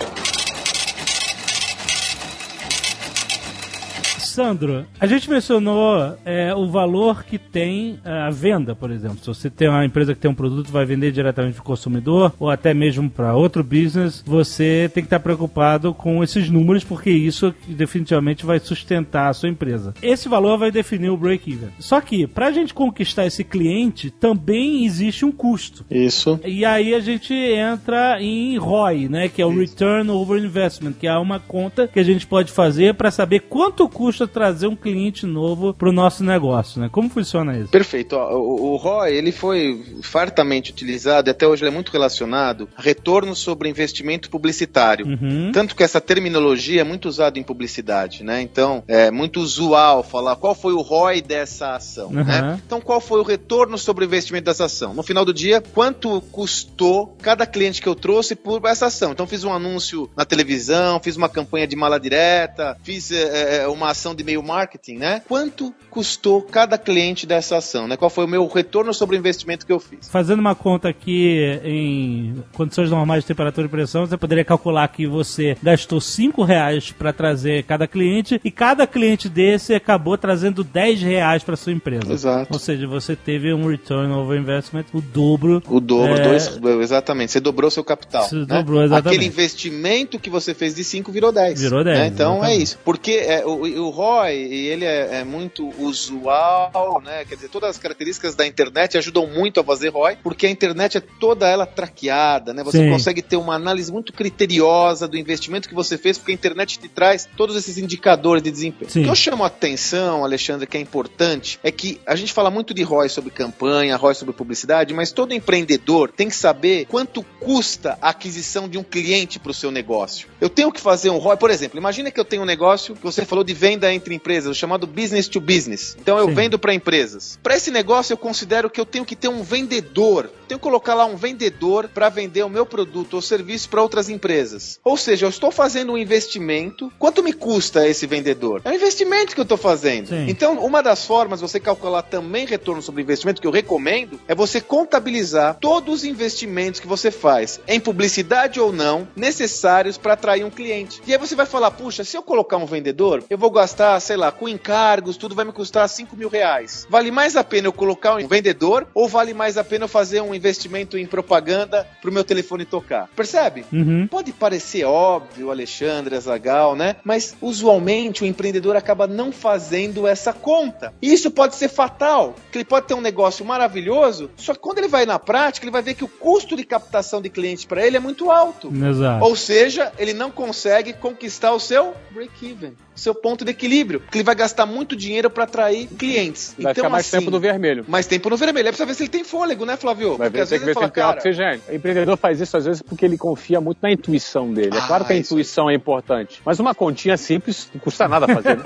Sandro, a gente mencionou é, o valor que tem é, a venda, por exemplo. Se você tem uma empresa que tem um produto vai vender diretamente para o consumidor ou até mesmo para outro business, você tem que estar preocupado com esses números porque isso definitivamente vai sustentar a sua empresa. Esse valor vai definir o break-even. Só que para a gente conquistar esse cliente também existe um custo. Isso. E aí a gente entra em ROI, né? Que é o Return Over Investment, que é uma conta que a gente pode fazer para saber quanto custa trazer um cliente novo pro nosso negócio, né? Como funciona isso? Perfeito. O, o ROI ele foi fartamente utilizado e até hoje ele é muito relacionado a retorno sobre investimento publicitário. Uhum. Tanto que essa terminologia é muito usada em publicidade, né? Então, é muito usual falar qual foi o ROI dessa ação, Uhum. né? Então, qual foi o retorno sobre o investimento dessa ação? No final do dia, quanto custou cada cliente que eu trouxe por essa ação? Então, fiz um anúncio na televisão, fiz uma campanha de mala direta, fiz é, é, uma ação de e-mail marketing, né? Quanto custou cada cliente dessa ação, né? Qual foi o meu retorno sobre o investimento que eu fiz? Fazendo uma conta aqui em condições normais de temperatura e pressão, você poderia calcular que você gastou 5 reais para trazer cada cliente e cada cliente desse acabou trazendo 10 reais para sua empresa. Exato. Ou seja, você teve um return over investment o dobro. O dobro, É. dois, exatamente. Você dobrou seu capital. Você né? dobrou, exatamente. Aquele investimento que você fez de 5 virou 10. Virou 10, né? Então é exatamente. isso. Porque é, o, o ROI, ele é, é muito usual, né? Quer dizer, todas as características da internet ajudam muito a fazer ROI, porque a internet é toda ela traqueada, né? Você Sim. consegue ter uma análise muito criteriosa do investimento que você fez, porque a internet te traz todos esses indicadores de desempenho. Sim. O que eu chamo a atenção, Alexandre, que é importante, é que a gente fala muito de ROI sobre campanha, ROI sobre publicidade, mas todo empreendedor tem que saber quanto custa a aquisição de um cliente para o seu negócio. Eu tenho que fazer um ROI, por exemplo, imagina que eu tenho um negócio que você falou de venda venda entre empresas, o chamado business to business. Então eu Sim. vendo para empresas. Para esse negócio eu considero que eu tenho que ter um vendedor. Tenho que colocar lá um vendedor para vender o meu produto ou serviço para outras empresas. Ou seja, eu estou fazendo um investimento. Quanto me custa esse vendedor? É um investimento que eu estou fazendo. Sim. Então, uma das formas de você calcular também retorno sobre investimento que eu recomendo é você contabilizar todos os investimentos que você faz, em publicidade ou não, necessários para atrair um cliente. E aí você vai falar, puxa, se eu colocar um vendedor, eu vou gastar, sei lá, com encargos, tudo vai me custar 5 mil reais. Vale mais a pena eu colocar um vendedor ou vale mais a pena eu fazer um investimento em propaganda pro meu telefone tocar? Percebe? Uhum. Pode parecer óbvio, Alexandre, Azagal, né? Mas usualmente o empreendedor acaba não fazendo essa conta. E isso pode ser fatal, que ele pode ter um negócio maravilhoso, só que quando ele vai na prática, ele vai ver que o custo de captação de clientes para ele é muito alto. Exato. Ou seja, ele não consegue conquistar o seu break-even, seu ponto de equilíbrio, porque ele vai gastar muito dinheiro para atrair clientes. Vai então, ficar mais assim, tempo no vermelho. mais tempo no vermelho. É precisa ver se ele tem fôlego, né, Flávio? Vai Porque ver, às tem que vezes ver ele se ele fala, tem cara, oxigênio. O empreendedor faz isso às vezes porque ele confia muito na intuição dele. É Ah, claro que a isso intuição é importante. Mas uma continha simples não custa nada fazer. né?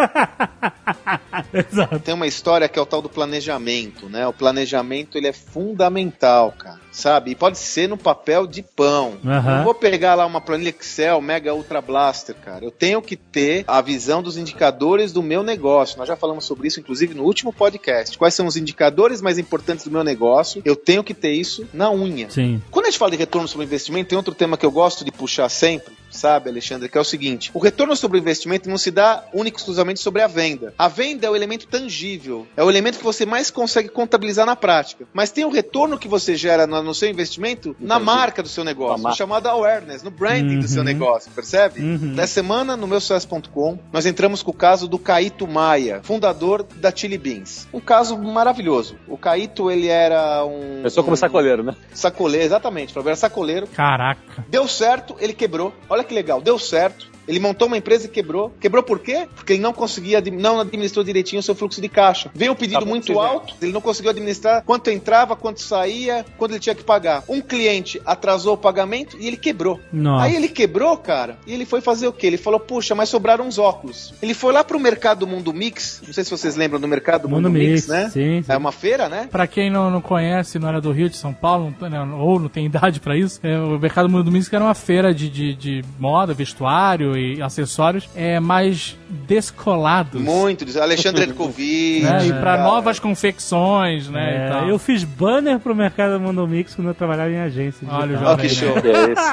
Exato. Tem uma história que é o tal do planejamento, né? O planejamento ele é fundamental, cara. Sabe? E pode ser no papel de pão. Aham. Não vou pegar lá uma planilha Excel Mega Ultra Blaster, cara. Eu tenho que ter a visão dos indicadores do meu negócio. Nós já falamos sobre isso, inclusive, no último podcast. Quais são os indicadores mais importantes do meu negócio? Eu tenho que ter isso na unha. Sim. Quando a gente fala de retorno sobre investimento, tem outro tema que eu gosto de puxar sempre, sabe, Alexandre, que é o seguinte: o retorno sobre o investimento não se dá único e exclusivamente sobre a venda. A venda é o elemento tangível, é o elemento que você mais consegue contabilizar na prática. Mas tem o retorno que você gera no, no seu investimento na Entendi. marca do seu negócio, marca. chamado awareness, no branding do seu Uhum. negócio, percebe? Uhum. Nessa semana, no meu sucesso.com, nós entramos com o caso do Caíto Maia, fundador da Chili Beans. Um caso maravilhoso. O Caíto, ele era um. Começou como um- sacoleiro, né? Sacoleiro, exatamente. Flávio era sacoleiro. Caraca. Deu certo, ele quebrou. Olha que legal, deu certo. Ele montou uma empresa e quebrou. Quebrou por quê? Porque ele não conseguia, não administrou direitinho o seu fluxo de caixa. Veio um pedido Tá bom, muito alto, ele não conseguiu administrar quanto entrava, quanto saía, quanto ele tinha que pagar. Um cliente atrasou o pagamento e ele quebrou. Nossa. Aí ele quebrou, cara, e ele foi fazer o quê? Ele falou, puxa, mas sobraram uns óculos. Ele foi lá pro mercado Mundo Mix, não sei se vocês lembram do mercado Mundo, Mundo Mix, Mix, né? sim, sim. É uma feira, né? Pra quem não, não conhece, não era do Rio de São Paulo, não né, ou não tem idade pra isso, é, o Mercado Mundo do Música era uma feira de, de, de moda, vestuário e acessórios é, mais descolados. Muito, Alexandre Erkovic. Né, e pra cara. novas confecções, né? É, e tal. eu fiz banner pro mercado Mundo Mix quando eu trabalhava em agência. Olha o digital. Olha que show.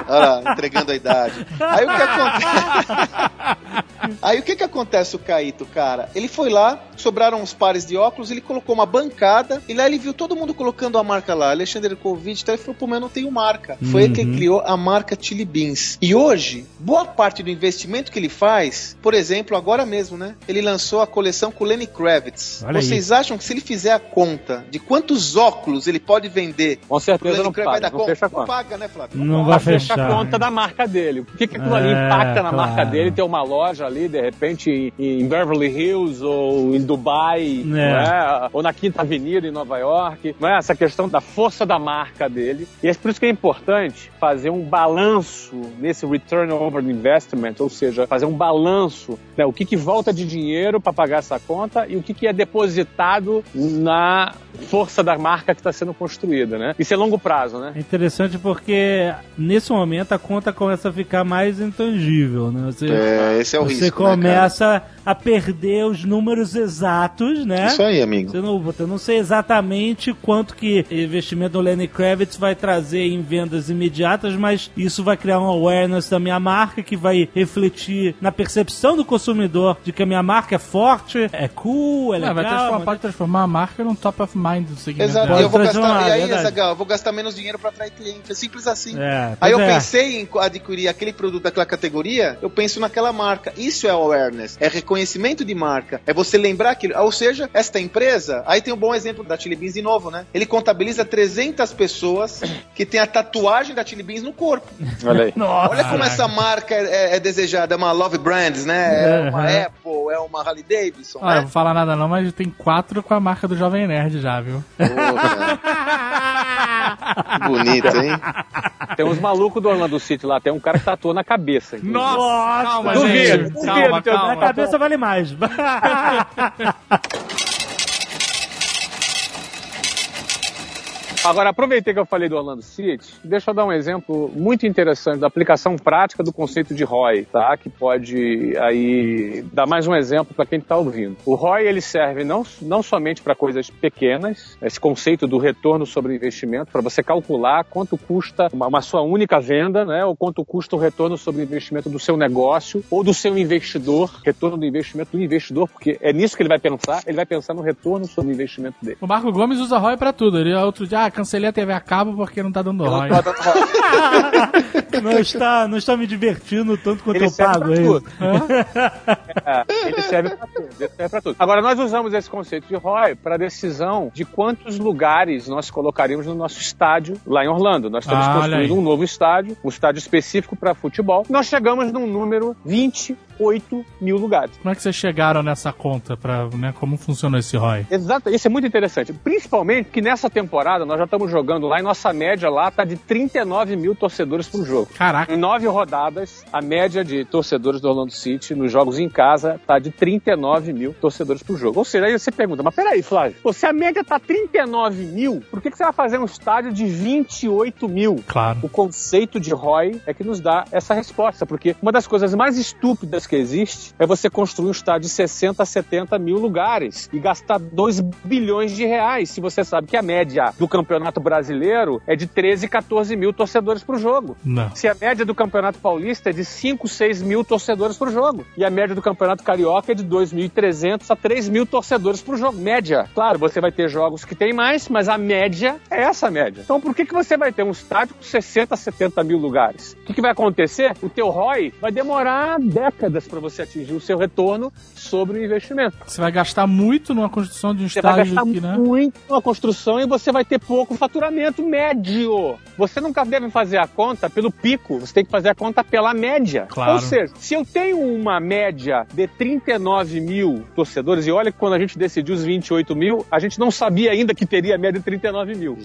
Olha lá, entregando a idade. Aí o que acontece? Aí o que que acontece o Caíto, cara? Ele foi lá, sobraram uns pares de óculos, ele colocou uma bancada e lá ele viu todo mundo colocando a marca lá, Alexandre Covid, então ele falou, pô, mas eu não tenho marca. Foi ele que criou a marca Chili Beans. E hoje, boa parte do investimento que ele faz, por exemplo, agora mesmo, né? Ele lançou a coleção com o Lenny Kravitz. Olha aí. Vocês acham que se ele fizer a conta de quantos óculos ele pode vender Com certeza Lenny não Kravitz, vai paga, dar não conta? fecha a Não conta. paga, né, Flávio? Não Pra vai fechar a conta da marca dele. Por que, que aquilo ali É, impacta na claro. marca dele ter uma loja ali, de repente, em, Beverly Hills ou em Dubai, não é? ou na Quinta Avenida em Nova York? Não é? Essa questão da força da marca dele. E é por isso que é importante fazer um balanço nesse return over investment, ou seja, fazer um balanço, né? o que, que volta de dinheiro para pagar essa conta e o que, que é depositado na força da marca que está sendo construída. Né? Isso é longo prazo, né? É interessante porque nesse momento a conta começa a ficar mais intangível, né? Você, É, esse é o você risco, né, começa a perder os números exatos, né? Isso aí, amigo. Você não, eu não sei exatamente quanto que investimento do Lenny Kravitz vai trazer em vendas imediatas, mas isso vai criar um awareness da minha marca que vai refletir na percepção do consumidor de que a minha marca é forte, é cool, é É, legal. vai transformar, pode transformar a marca num top of mind do segmento. Exato, Pode e eu vou gastar, e aí, verdade. Zagal, eu vou gastar menos dinheiro para atrair cliente. É simples assim. É, Aí eu é. pensei em adquirir aquele produto daquela categoria, eu penso naquela marca. Isso é awareness, é reconhecimento de marca, é você lembrar aquilo. Ou seja, esta empresa, aí tem um bom exemplo da Chili Beans de novo, né? Ele contabiliza 300 pessoas que tem a tatuagem da Chili Beans no corpo. Olha aí. Nossa. Olha como essa marca é, é desejada, é uma Love Brands, né? É uma Uhum. Apple, é uma Harley Davidson, Ah, eu né? vou falar nada não, mas tem quatro com a marca do Jovem Nerd já, viu? Que bonito, hein? tem uns malucos do Orlando City lá, tem um cara que tatuou na cabeça. Nossa, calma, duvido, gente. duvido, Calma, teu- Na calma. cabeça vale mais. Agora, aproveitei que eu falei do Orlando City, deixa eu dar um exemplo muito interessante da aplicação prática do conceito de ROI, tá? Que pode aí dar mais um exemplo para quem está ouvindo. O ROI ele serve não, não somente para coisas pequenas, esse conceito do retorno sobre investimento, para você calcular quanto custa uma, uma sua única venda, né? Ou quanto custa o retorno sobre investimento do seu negócio ou do seu investidor, retorno do investimento do investidor, porque é nisso que ele vai pensar, ele vai pensar no retorno sobre o investimento dele. O Marco Gomes usa ROI pra tudo. Ele outro dia, ah, cancelei a TV a cabo porque não tá dando ROI. não, está, não está me divertindo tanto quanto Ele eu pago. pra é ele serve pra tudo. Ele serve pra tudo. Agora, nós usamos esse conceito de ROI para decisão de quantos lugares nós colocaríamos no nosso estádio lá em Orlando. Nós estamos Ah, construindo aí. um novo estádio, um estádio específico para futebol. Nós chegamos num número 28 mil lugares. Como é que vocês chegaram nessa conta? Pra, né, como funcionou esse ROI? Exato, isso é muito interessante. Principalmente que nessa temporada nós já estamos jogando lá e nossa média lá tá de 39 mil torcedores por jogo. Caraca. Em nove rodadas, a média de torcedores do Orlando City nos jogos em casa tá de 39 mil torcedores por jogo. Ou seja, aí você pergunta, mas peraí, Flávio, pô, se a média tá 39 mil, por que, que você vai fazer um estádio de 28 mil? Claro. O conceito de ROI é que nos dá essa resposta, porque uma das coisas mais estúpidas que existe é você construir um estádio de 60 a 70 mil lugares e gastar 2 bilhões de reais, se você sabe que a média do campeonato brasileiro é de 13, 14 mil torcedores por jogo. Não. Se a média do Campeonato Paulista é de 5, 6 mil torcedores por jogo. E a média do Campeonato Carioca é de 2.300 a 3 mil torcedores por jogo. Média. Claro, você vai ter jogos que tem mais, mas a média é essa média. Então por que, que você vai ter um estádio com 60, 70 mil lugares? O que, que vai acontecer? O teu ROI vai demorar décadas para você atingir o seu retorno sobre o investimento. Você vai gastar muito numa construção de um Você vai estádio gastar aqui, né? muito na construção e você vai ter pouco faturamento médio. Você nunca deve fazer a conta pelo pico, você tem que fazer a conta pela média. Claro. Ou seja, se eu tenho uma média de 39 mil torcedores, e olha que quando a gente decidiu os 28 mil, a gente não sabia ainda que teria a média de 39 mil.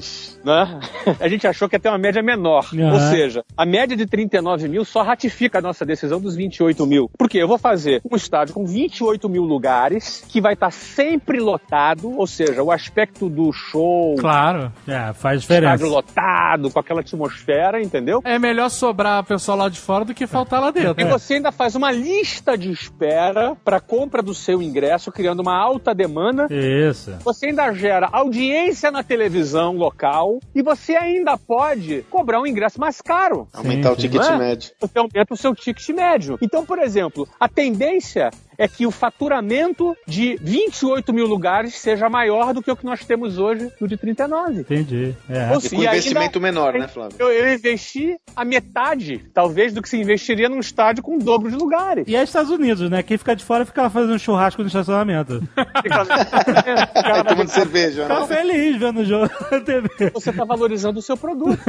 Né? A gente achou que ia ter uma média menor. Aham. Ou seja, a média de 39 mil só ratifica a nossa decisão dos 28 mil. Porque eu vou fazer um estádio com 28 mil lugares, que vai estar sempre lotado, ou seja, o aspecto do show, Claro. É, faz estádio diferença. lotado, com aquela atmosfera, entendeu? É melhor sobrar pessoal lá de fora do que faltar lá dentro. E você ainda faz uma lista de espera para compra do seu ingresso, criando uma alta demanda. Isso. Você ainda gera audiência na televisão local e você ainda pode cobrar um ingresso mais caro. Aumentar o sim. ticket Não é? médio. Você aumenta o seu ticket médio. Então, por exemplo, a tendência é que o faturamento de 28 mil lugares seja maior do que o que nós temos hoje no de 39. Entendi. É. Ou E se- com e ainda- investimento menor, né, Flávio? Eu, eu investi a metade, talvez, do que se investiria num estádio com o dobro de lugares. E é Estados Unidos, né? Quem fica de fora fica fazendo churrasco no estacionamento. Aí tomando cerveja, Fica né? feliz vendo o jogo na TV. você está valorizando o seu produto.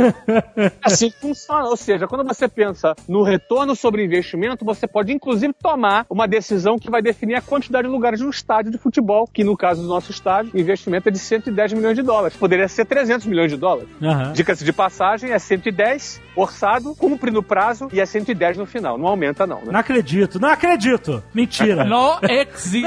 Assim que funciona. Ou seja, quando você pensa no retorno sobre investimento, você pode inclusive tomar uma decisão que vai definir a quantidade de lugares de um estádio de futebol, que no caso do nosso estádio, o investimento é de 110 milhões de dólares. Poderia ser 300 milhões de dólares. Aham. Dica-se de passagem, é 110 orçado, cumpre no prazo e é 110 no final. Não aumenta não, né? Não acredito, não acredito! Mentira! Não existe.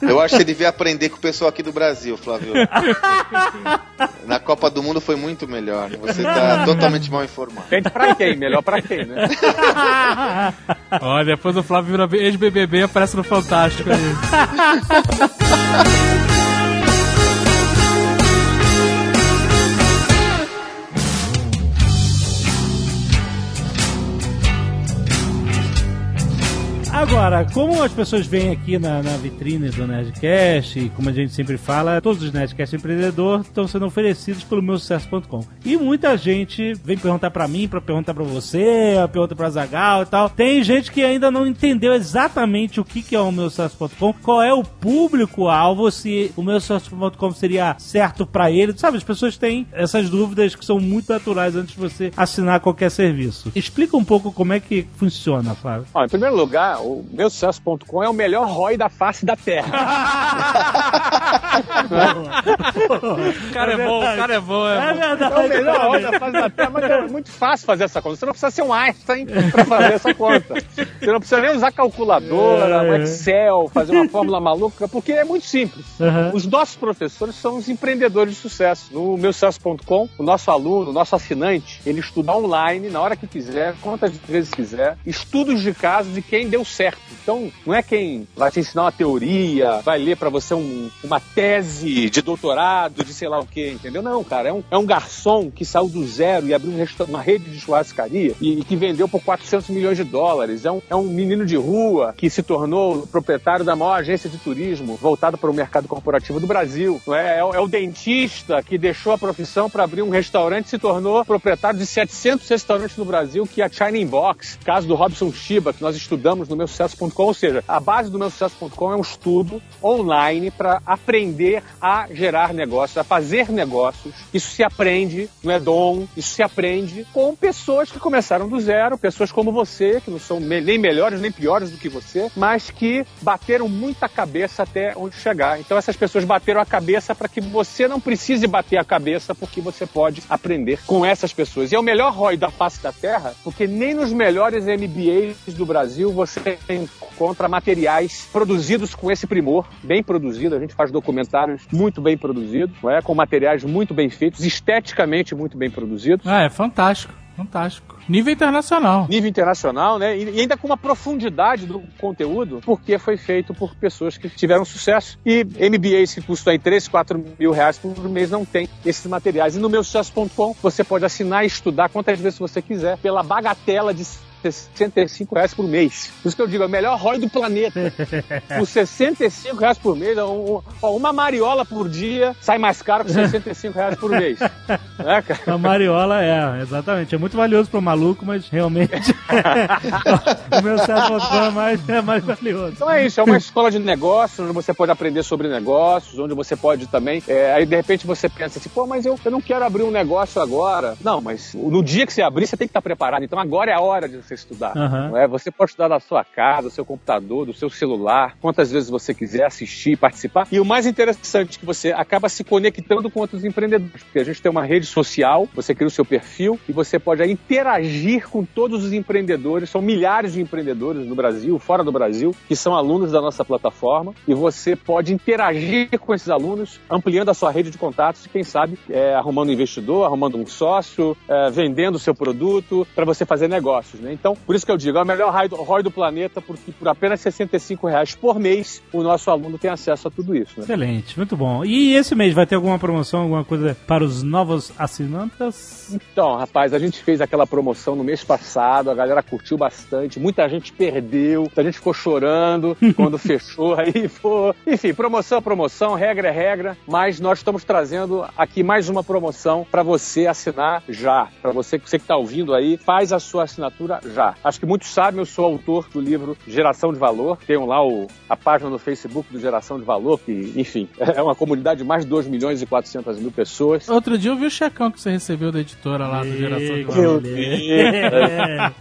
Eu acho que você devia aprender com o pessoal aqui do Brasil, Flávio. Na Copa do Mundo foi muito melhor. Você tá totalmente mal informado. Depende pra quem, melhor pra quem, né? Olha, depois o Flávio vira ex-BBB e aparece no Fantástico aí. Agora, como as pessoas vêm aqui na, na vitrine do Nerdcast, e como a gente sempre fala, todos os Nerdcast empreendedor estão sendo oferecidos pelo meu sucesso.com. E muita gente vem perguntar pra mim, pra perguntar pra você, pergunta pra Zagal e tal. Tem gente que ainda não entendeu exatamente o que, que é o meu sucesso.com, qual é o público-alvo, se o meu sucesso.com seria certo pra ele. Sabe, as pessoas têm essas dúvidas que são muito naturais antes de você assinar qualquer serviço. Explica um pouco como é que funciona, Flávio. Ó, em primeiro lugar, o meu sucesso.com é o melhor ROI da face da Terra. cara é bom, o cara é bom. É, É bom. verdade. É o melhor da face da Terra, mas é muito fácil fazer essa conta. Você não precisa ser um Einstein pra fazer essa conta. Você não precisa nem usar calculadora, É. um Excel, fazer uma fórmula maluca, porque é muito simples. Aham. Os nossos professores são os empreendedores de sucesso. No meusucesso.com, o nosso aluno, o nosso assinante, ele estuda online, na hora que quiser, quantas vezes quiser, estudos de casos de quem deu certo. Então, não é quem vai te ensinar uma teoria, vai ler pra você um- uma tese de doutorado, de sei lá o quê, entendeu? Não, cara, é um, é um garçom que saiu do zero e abriu um uma rede de churrascaria e, e que vendeu por 400 milhões de dólares. É um, é um menino de rua que se tornou proprietário da maior agência de turismo voltada para o mercado corporativo do Brasil. É? É, o, é o dentista que deixou a profissão para abrir um restaurante e se tornou proprietário de 700 restaurantes no Brasil, que é a China Box. Caso do Robson Shiba, que nós estudamos no meusucesso.com. Ou seja, a base do meusucesso.com é um estudo online para aprender a gerar negócios, a fazer negócios. Isso se aprende, não é dom, isso se aprende com pessoas que começaram do zero, pessoas como você, que não são nem melhores nem piores do que você, mas que bateram muita cabeça até onde chegar. Então essas pessoas bateram a cabeça para que você não precise bater a cabeça, porque você pode aprender com essas pessoas. E é o melhor ROI da face da Terra, porque nem nos melhores MBAs do Brasil você encontra materiais produzidos com esse primor, bem produzido. A gente faz documentários muito bem produzidos, é? com materiais muito bem feitos, esteticamente muito bem produzidos. Ah, é fantástico, fantástico. Nível internacional. nível internacional, né? E e ainda com uma profundidade do conteúdo, porque foi feito por pessoas que tiveram sucesso. E MBAs que custam aí 3, 4 mil reais por mês não tem esses materiais. E no meu sucesso.com você pode assinar e estudar quantas vezes você quiser pela bagatela de 65 reais por mês. Por isso que eu digo, é o melhor ROI do planeta. Por 65 reais por mês, um- uma mariola por dia sai mais caro que 65 reais por mês. Né, cara? A Mariola é, exatamente. É muito valioso pro maluco, mas realmente o meu certo é mais, é mais valioso. Então é isso, é uma escola de negócios, onde você pode aprender sobre negócios, onde você pode também. é, aí de repente você pensa assim, pô, mas eu, eu não quero abrir um negócio agora. Não, mas no dia que você abrir, você tem que estar preparado. Então agora é a hora de você estudar. Aham. não é? Você pode estudar da sua casa, do seu computador, do seu celular, quantas vezes você quiser assistir, participar. E o mais interessante é que você acaba se conectando com outros empreendedores, porque a gente tem uma rede social, você cria o seu perfil e você pode aí interagir com todos os empreendedores. São milhares de empreendedores no Brasil, fora do Brasil, que são alunos da nossa plataforma e você pode interagir com esses alunos, ampliando a sua rede de contatos e, quem sabe, é, arrumando um investidor, arrumando um sócio, é, vendendo o seu produto para você fazer negócios. Né? Então, por isso que eu digo, é o melhor ROI do, planeta, porque por apenas 65 reais por mês o nosso aluno tem acesso a tudo isso. Né? Excelente, muito bom. E esse mês vai ter alguma promoção, alguma coisa para os novos assinantes? Então, rapaz, a gente fez aquela promoção no mês passado, a galera curtiu bastante, muita gente perdeu, muita gente ficou chorando quando fechou, aí, pô. Enfim, promoção é promoção, regra é regra, mas nós estamos trazendo aqui mais uma promoção para você assinar já. Para você, você que está ouvindo aí, faz a sua assinatura já. Acho que muitos sabem, eu sou autor do livro Geração de Valor, tenho lá o, a página no Facebook do Geração de Valor, que, enfim, é uma comunidade de mais de 2 milhões e 400 mil pessoas. Outro dia eu vi o checão que você recebeu da editora lá do Geração de Que Valor. beleza.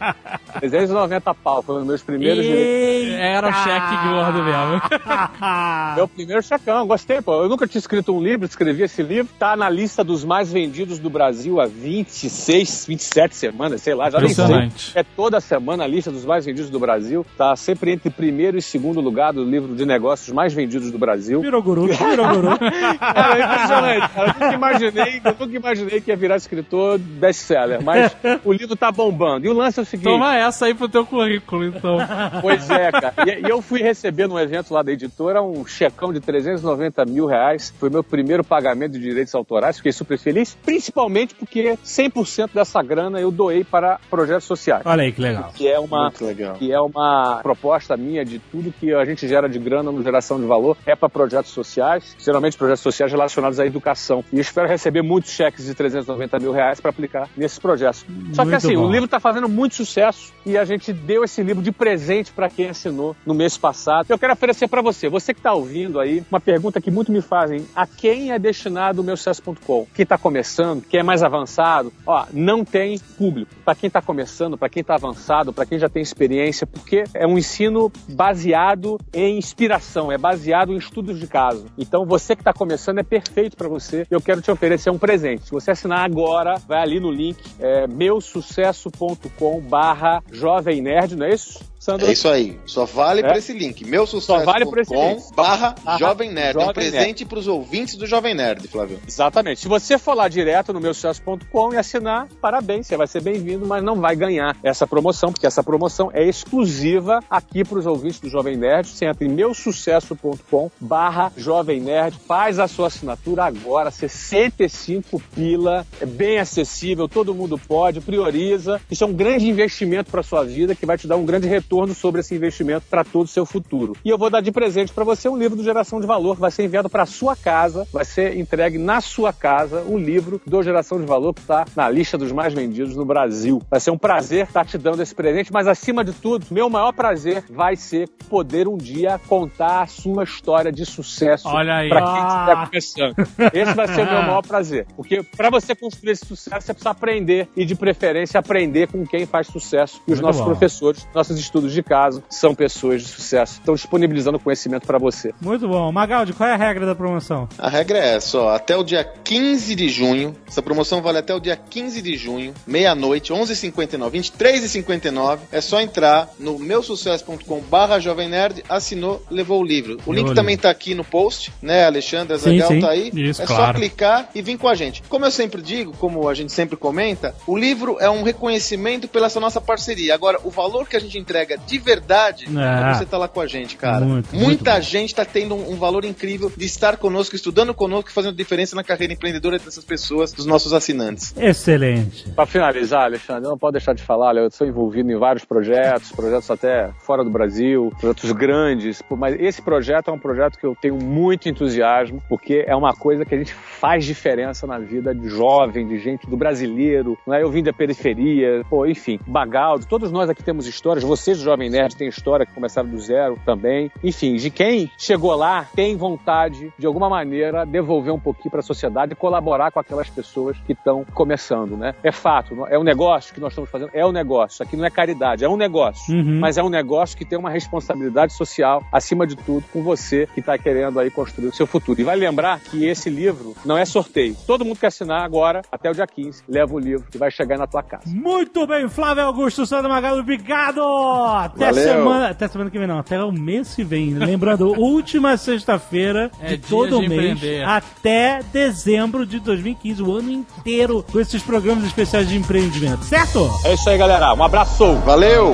390 pau, foi um dos meus primeiros direitos. Era o cheque gordo mesmo. Meu primeiro checão, gostei, pô. Eu nunca tinha escrito um livro, escrevi esse livro, tá na lista dos mais vendidos do Brasil há 26, 27 semanas, sei lá, já nem sei. Impressionante. É toda semana a lista dos mais vendidos do Brasil, tá sempre entre primeiro e segundo lugar do livro de negócios mais vendidos do Brasil. Virou guru, virou guru. Cara, é impressionante. Eu nunca imaginei, eu nunca imaginei que ia virar escritor best-seller, mas o livro tá bombando. E o lance é o seguinte. Toma essa aí pro teu currículo, então. Pois é, cara. E, e eu fui receber num evento lá da editora um checão de 390 mil reais. Foi meu primeiro pagamento de direitos autorais. Fiquei super feliz, principalmente porque 100% dessa grana eu doei para projetos sociais. Olha aí que legal. Que é uma, Muito legal. que é uma proposta minha de tudo que a gente gera de grana no geração de valor é para projetos sociais, geralmente projetos sociais relacionados à educação. E eu espero receber muitos cheques de 390 mil reais para aplicar nesses projetos. Só que Muito assim, bom. o livro está fazendo muito sucesso e a gente deu esse livro de presente para quem assinou no mês passado. Eu quero oferecer para você, você que está ouvindo aí, uma pergunta que muito me fazem: a quem é destinado o meu sucesso.com? Quem está começando, quem é mais avançado? Ó, não tem público. Para quem está começando, para quem está está avançado, para quem já tem experiência, porque é um ensino baseado em inspiração, é baseado em estudos de caso. Então, você que está começando é perfeito para você. Eu quero te oferecer um presente. Se você assinar agora, vai ali no link é, meusucesso.com barra jovem nerd, não é isso? Sandra? É isso aí. Só vale é? para esse link. Meu sucesso. vale para esse link. Barra Jovem Nerd. Jovem é um presente para os ouvintes do Jovem Nerd, Flávio. Exatamente. Se você for lá direto no meu sucesso.com e assinar, parabéns, você vai ser bem-vindo, mas não vai ganhar essa promoção, porque essa promoção é exclusiva aqui para os ouvintes do Jovem Nerd. Você entra em meusucesso.com barra Jovem Nerd, faz a sua assinatura agora, 65 pila, é bem acessível, todo mundo pode, prioriza. Isso é um grande investimento para sua vida que vai te dar um grande retorno retorno sobre esse investimento para todo o seu futuro. E eu vou dar de presente para você um livro do Geração de Valor que vai ser enviado para sua casa, vai ser entregue na sua casa um livro do Geração de Valor que está na lista dos mais vendidos no Brasil. Vai ser um prazer estar tá te dando esse presente, mas acima de tudo, meu maior prazer vai ser poder um dia contar a sua história de sucesso para quem estiver começando. Esse vai ser o meu maior prazer, porque para você construir esse sucesso, você precisa aprender e de preferência aprender com quem faz sucesso. E os Muito nossos bom. professores, nossos estudos estudos de caso, são pessoas de sucesso. Estão disponibilizando conhecimento para você. Muito bom. Magaldi, qual é a regra da promoção? A regra é essa, ó, até o dia 15 de junho, essa promoção vale até o dia 15 de junho, meia-noite, 11h59, 23h59, é só entrar no meusucesso.com barra Jovem Nerd, assinou, levou o livro. O link também tá aqui no post, né, Alexandre Zagal tá aí. Isso, é claro. só clicar e vir com a gente. Como eu sempre digo, como a gente sempre comenta, o livro é um reconhecimento pela essa nossa parceria. Agora, o valor que a gente entrega de verdade é. você tá lá com a gente, cara. Muito, Muita muito gente tá tendo um, um, valor incrível de estar conosco, estudando conosco e fazendo diferença na carreira empreendedora dessas pessoas, dos nossos assinantes. Excelente. Para finalizar, Alexandre, eu não posso deixar de falar, eu sou envolvido em vários projetos, projetos até fora do Brasil, projetos grandes, mas esse projeto é um projeto que eu tenho muito entusiasmo, porque é uma coisa que a gente faz diferença na vida de jovem, de gente, do brasileiro, não é? Eu vim da periferia, pô, enfim, Bagaldo, todos nós aqui temos histórias, vocês Jovem Nerd tem história que começaram do zero também. Enfim, de quem chegou lá tem vontade, de alguma maneira, devolver um pouquinho para a sociedade e colaborar com aquelas pessoas que estão começando, né? É fato, é um negócio que nós estamos fazendo, é um negócio. Isso aqui não é caridade, é um negócio. Uhum. Mas é um negócio que tem uma responsabilidade social, acima de tudo, com você que está querendo aí construir o seu futuro. E vai lembrar que esse livro não é sorteio. Todo mundo que assinar agora, até o dia 15, leva o livro e vai chegar na tua casa. Muito bem, Flávio Augusto Sandro Magalo, obrigado! Até Valeu. semana. Até semana que vem, não. Até o mês que vem. Lembrando, última sexta-feira é de todo de mês empreender. até dezembro de 2015, o ano inteiro, com esses programas especiais de empreendimento. Certo? É isso aí, galera. Um abraço. Valeu!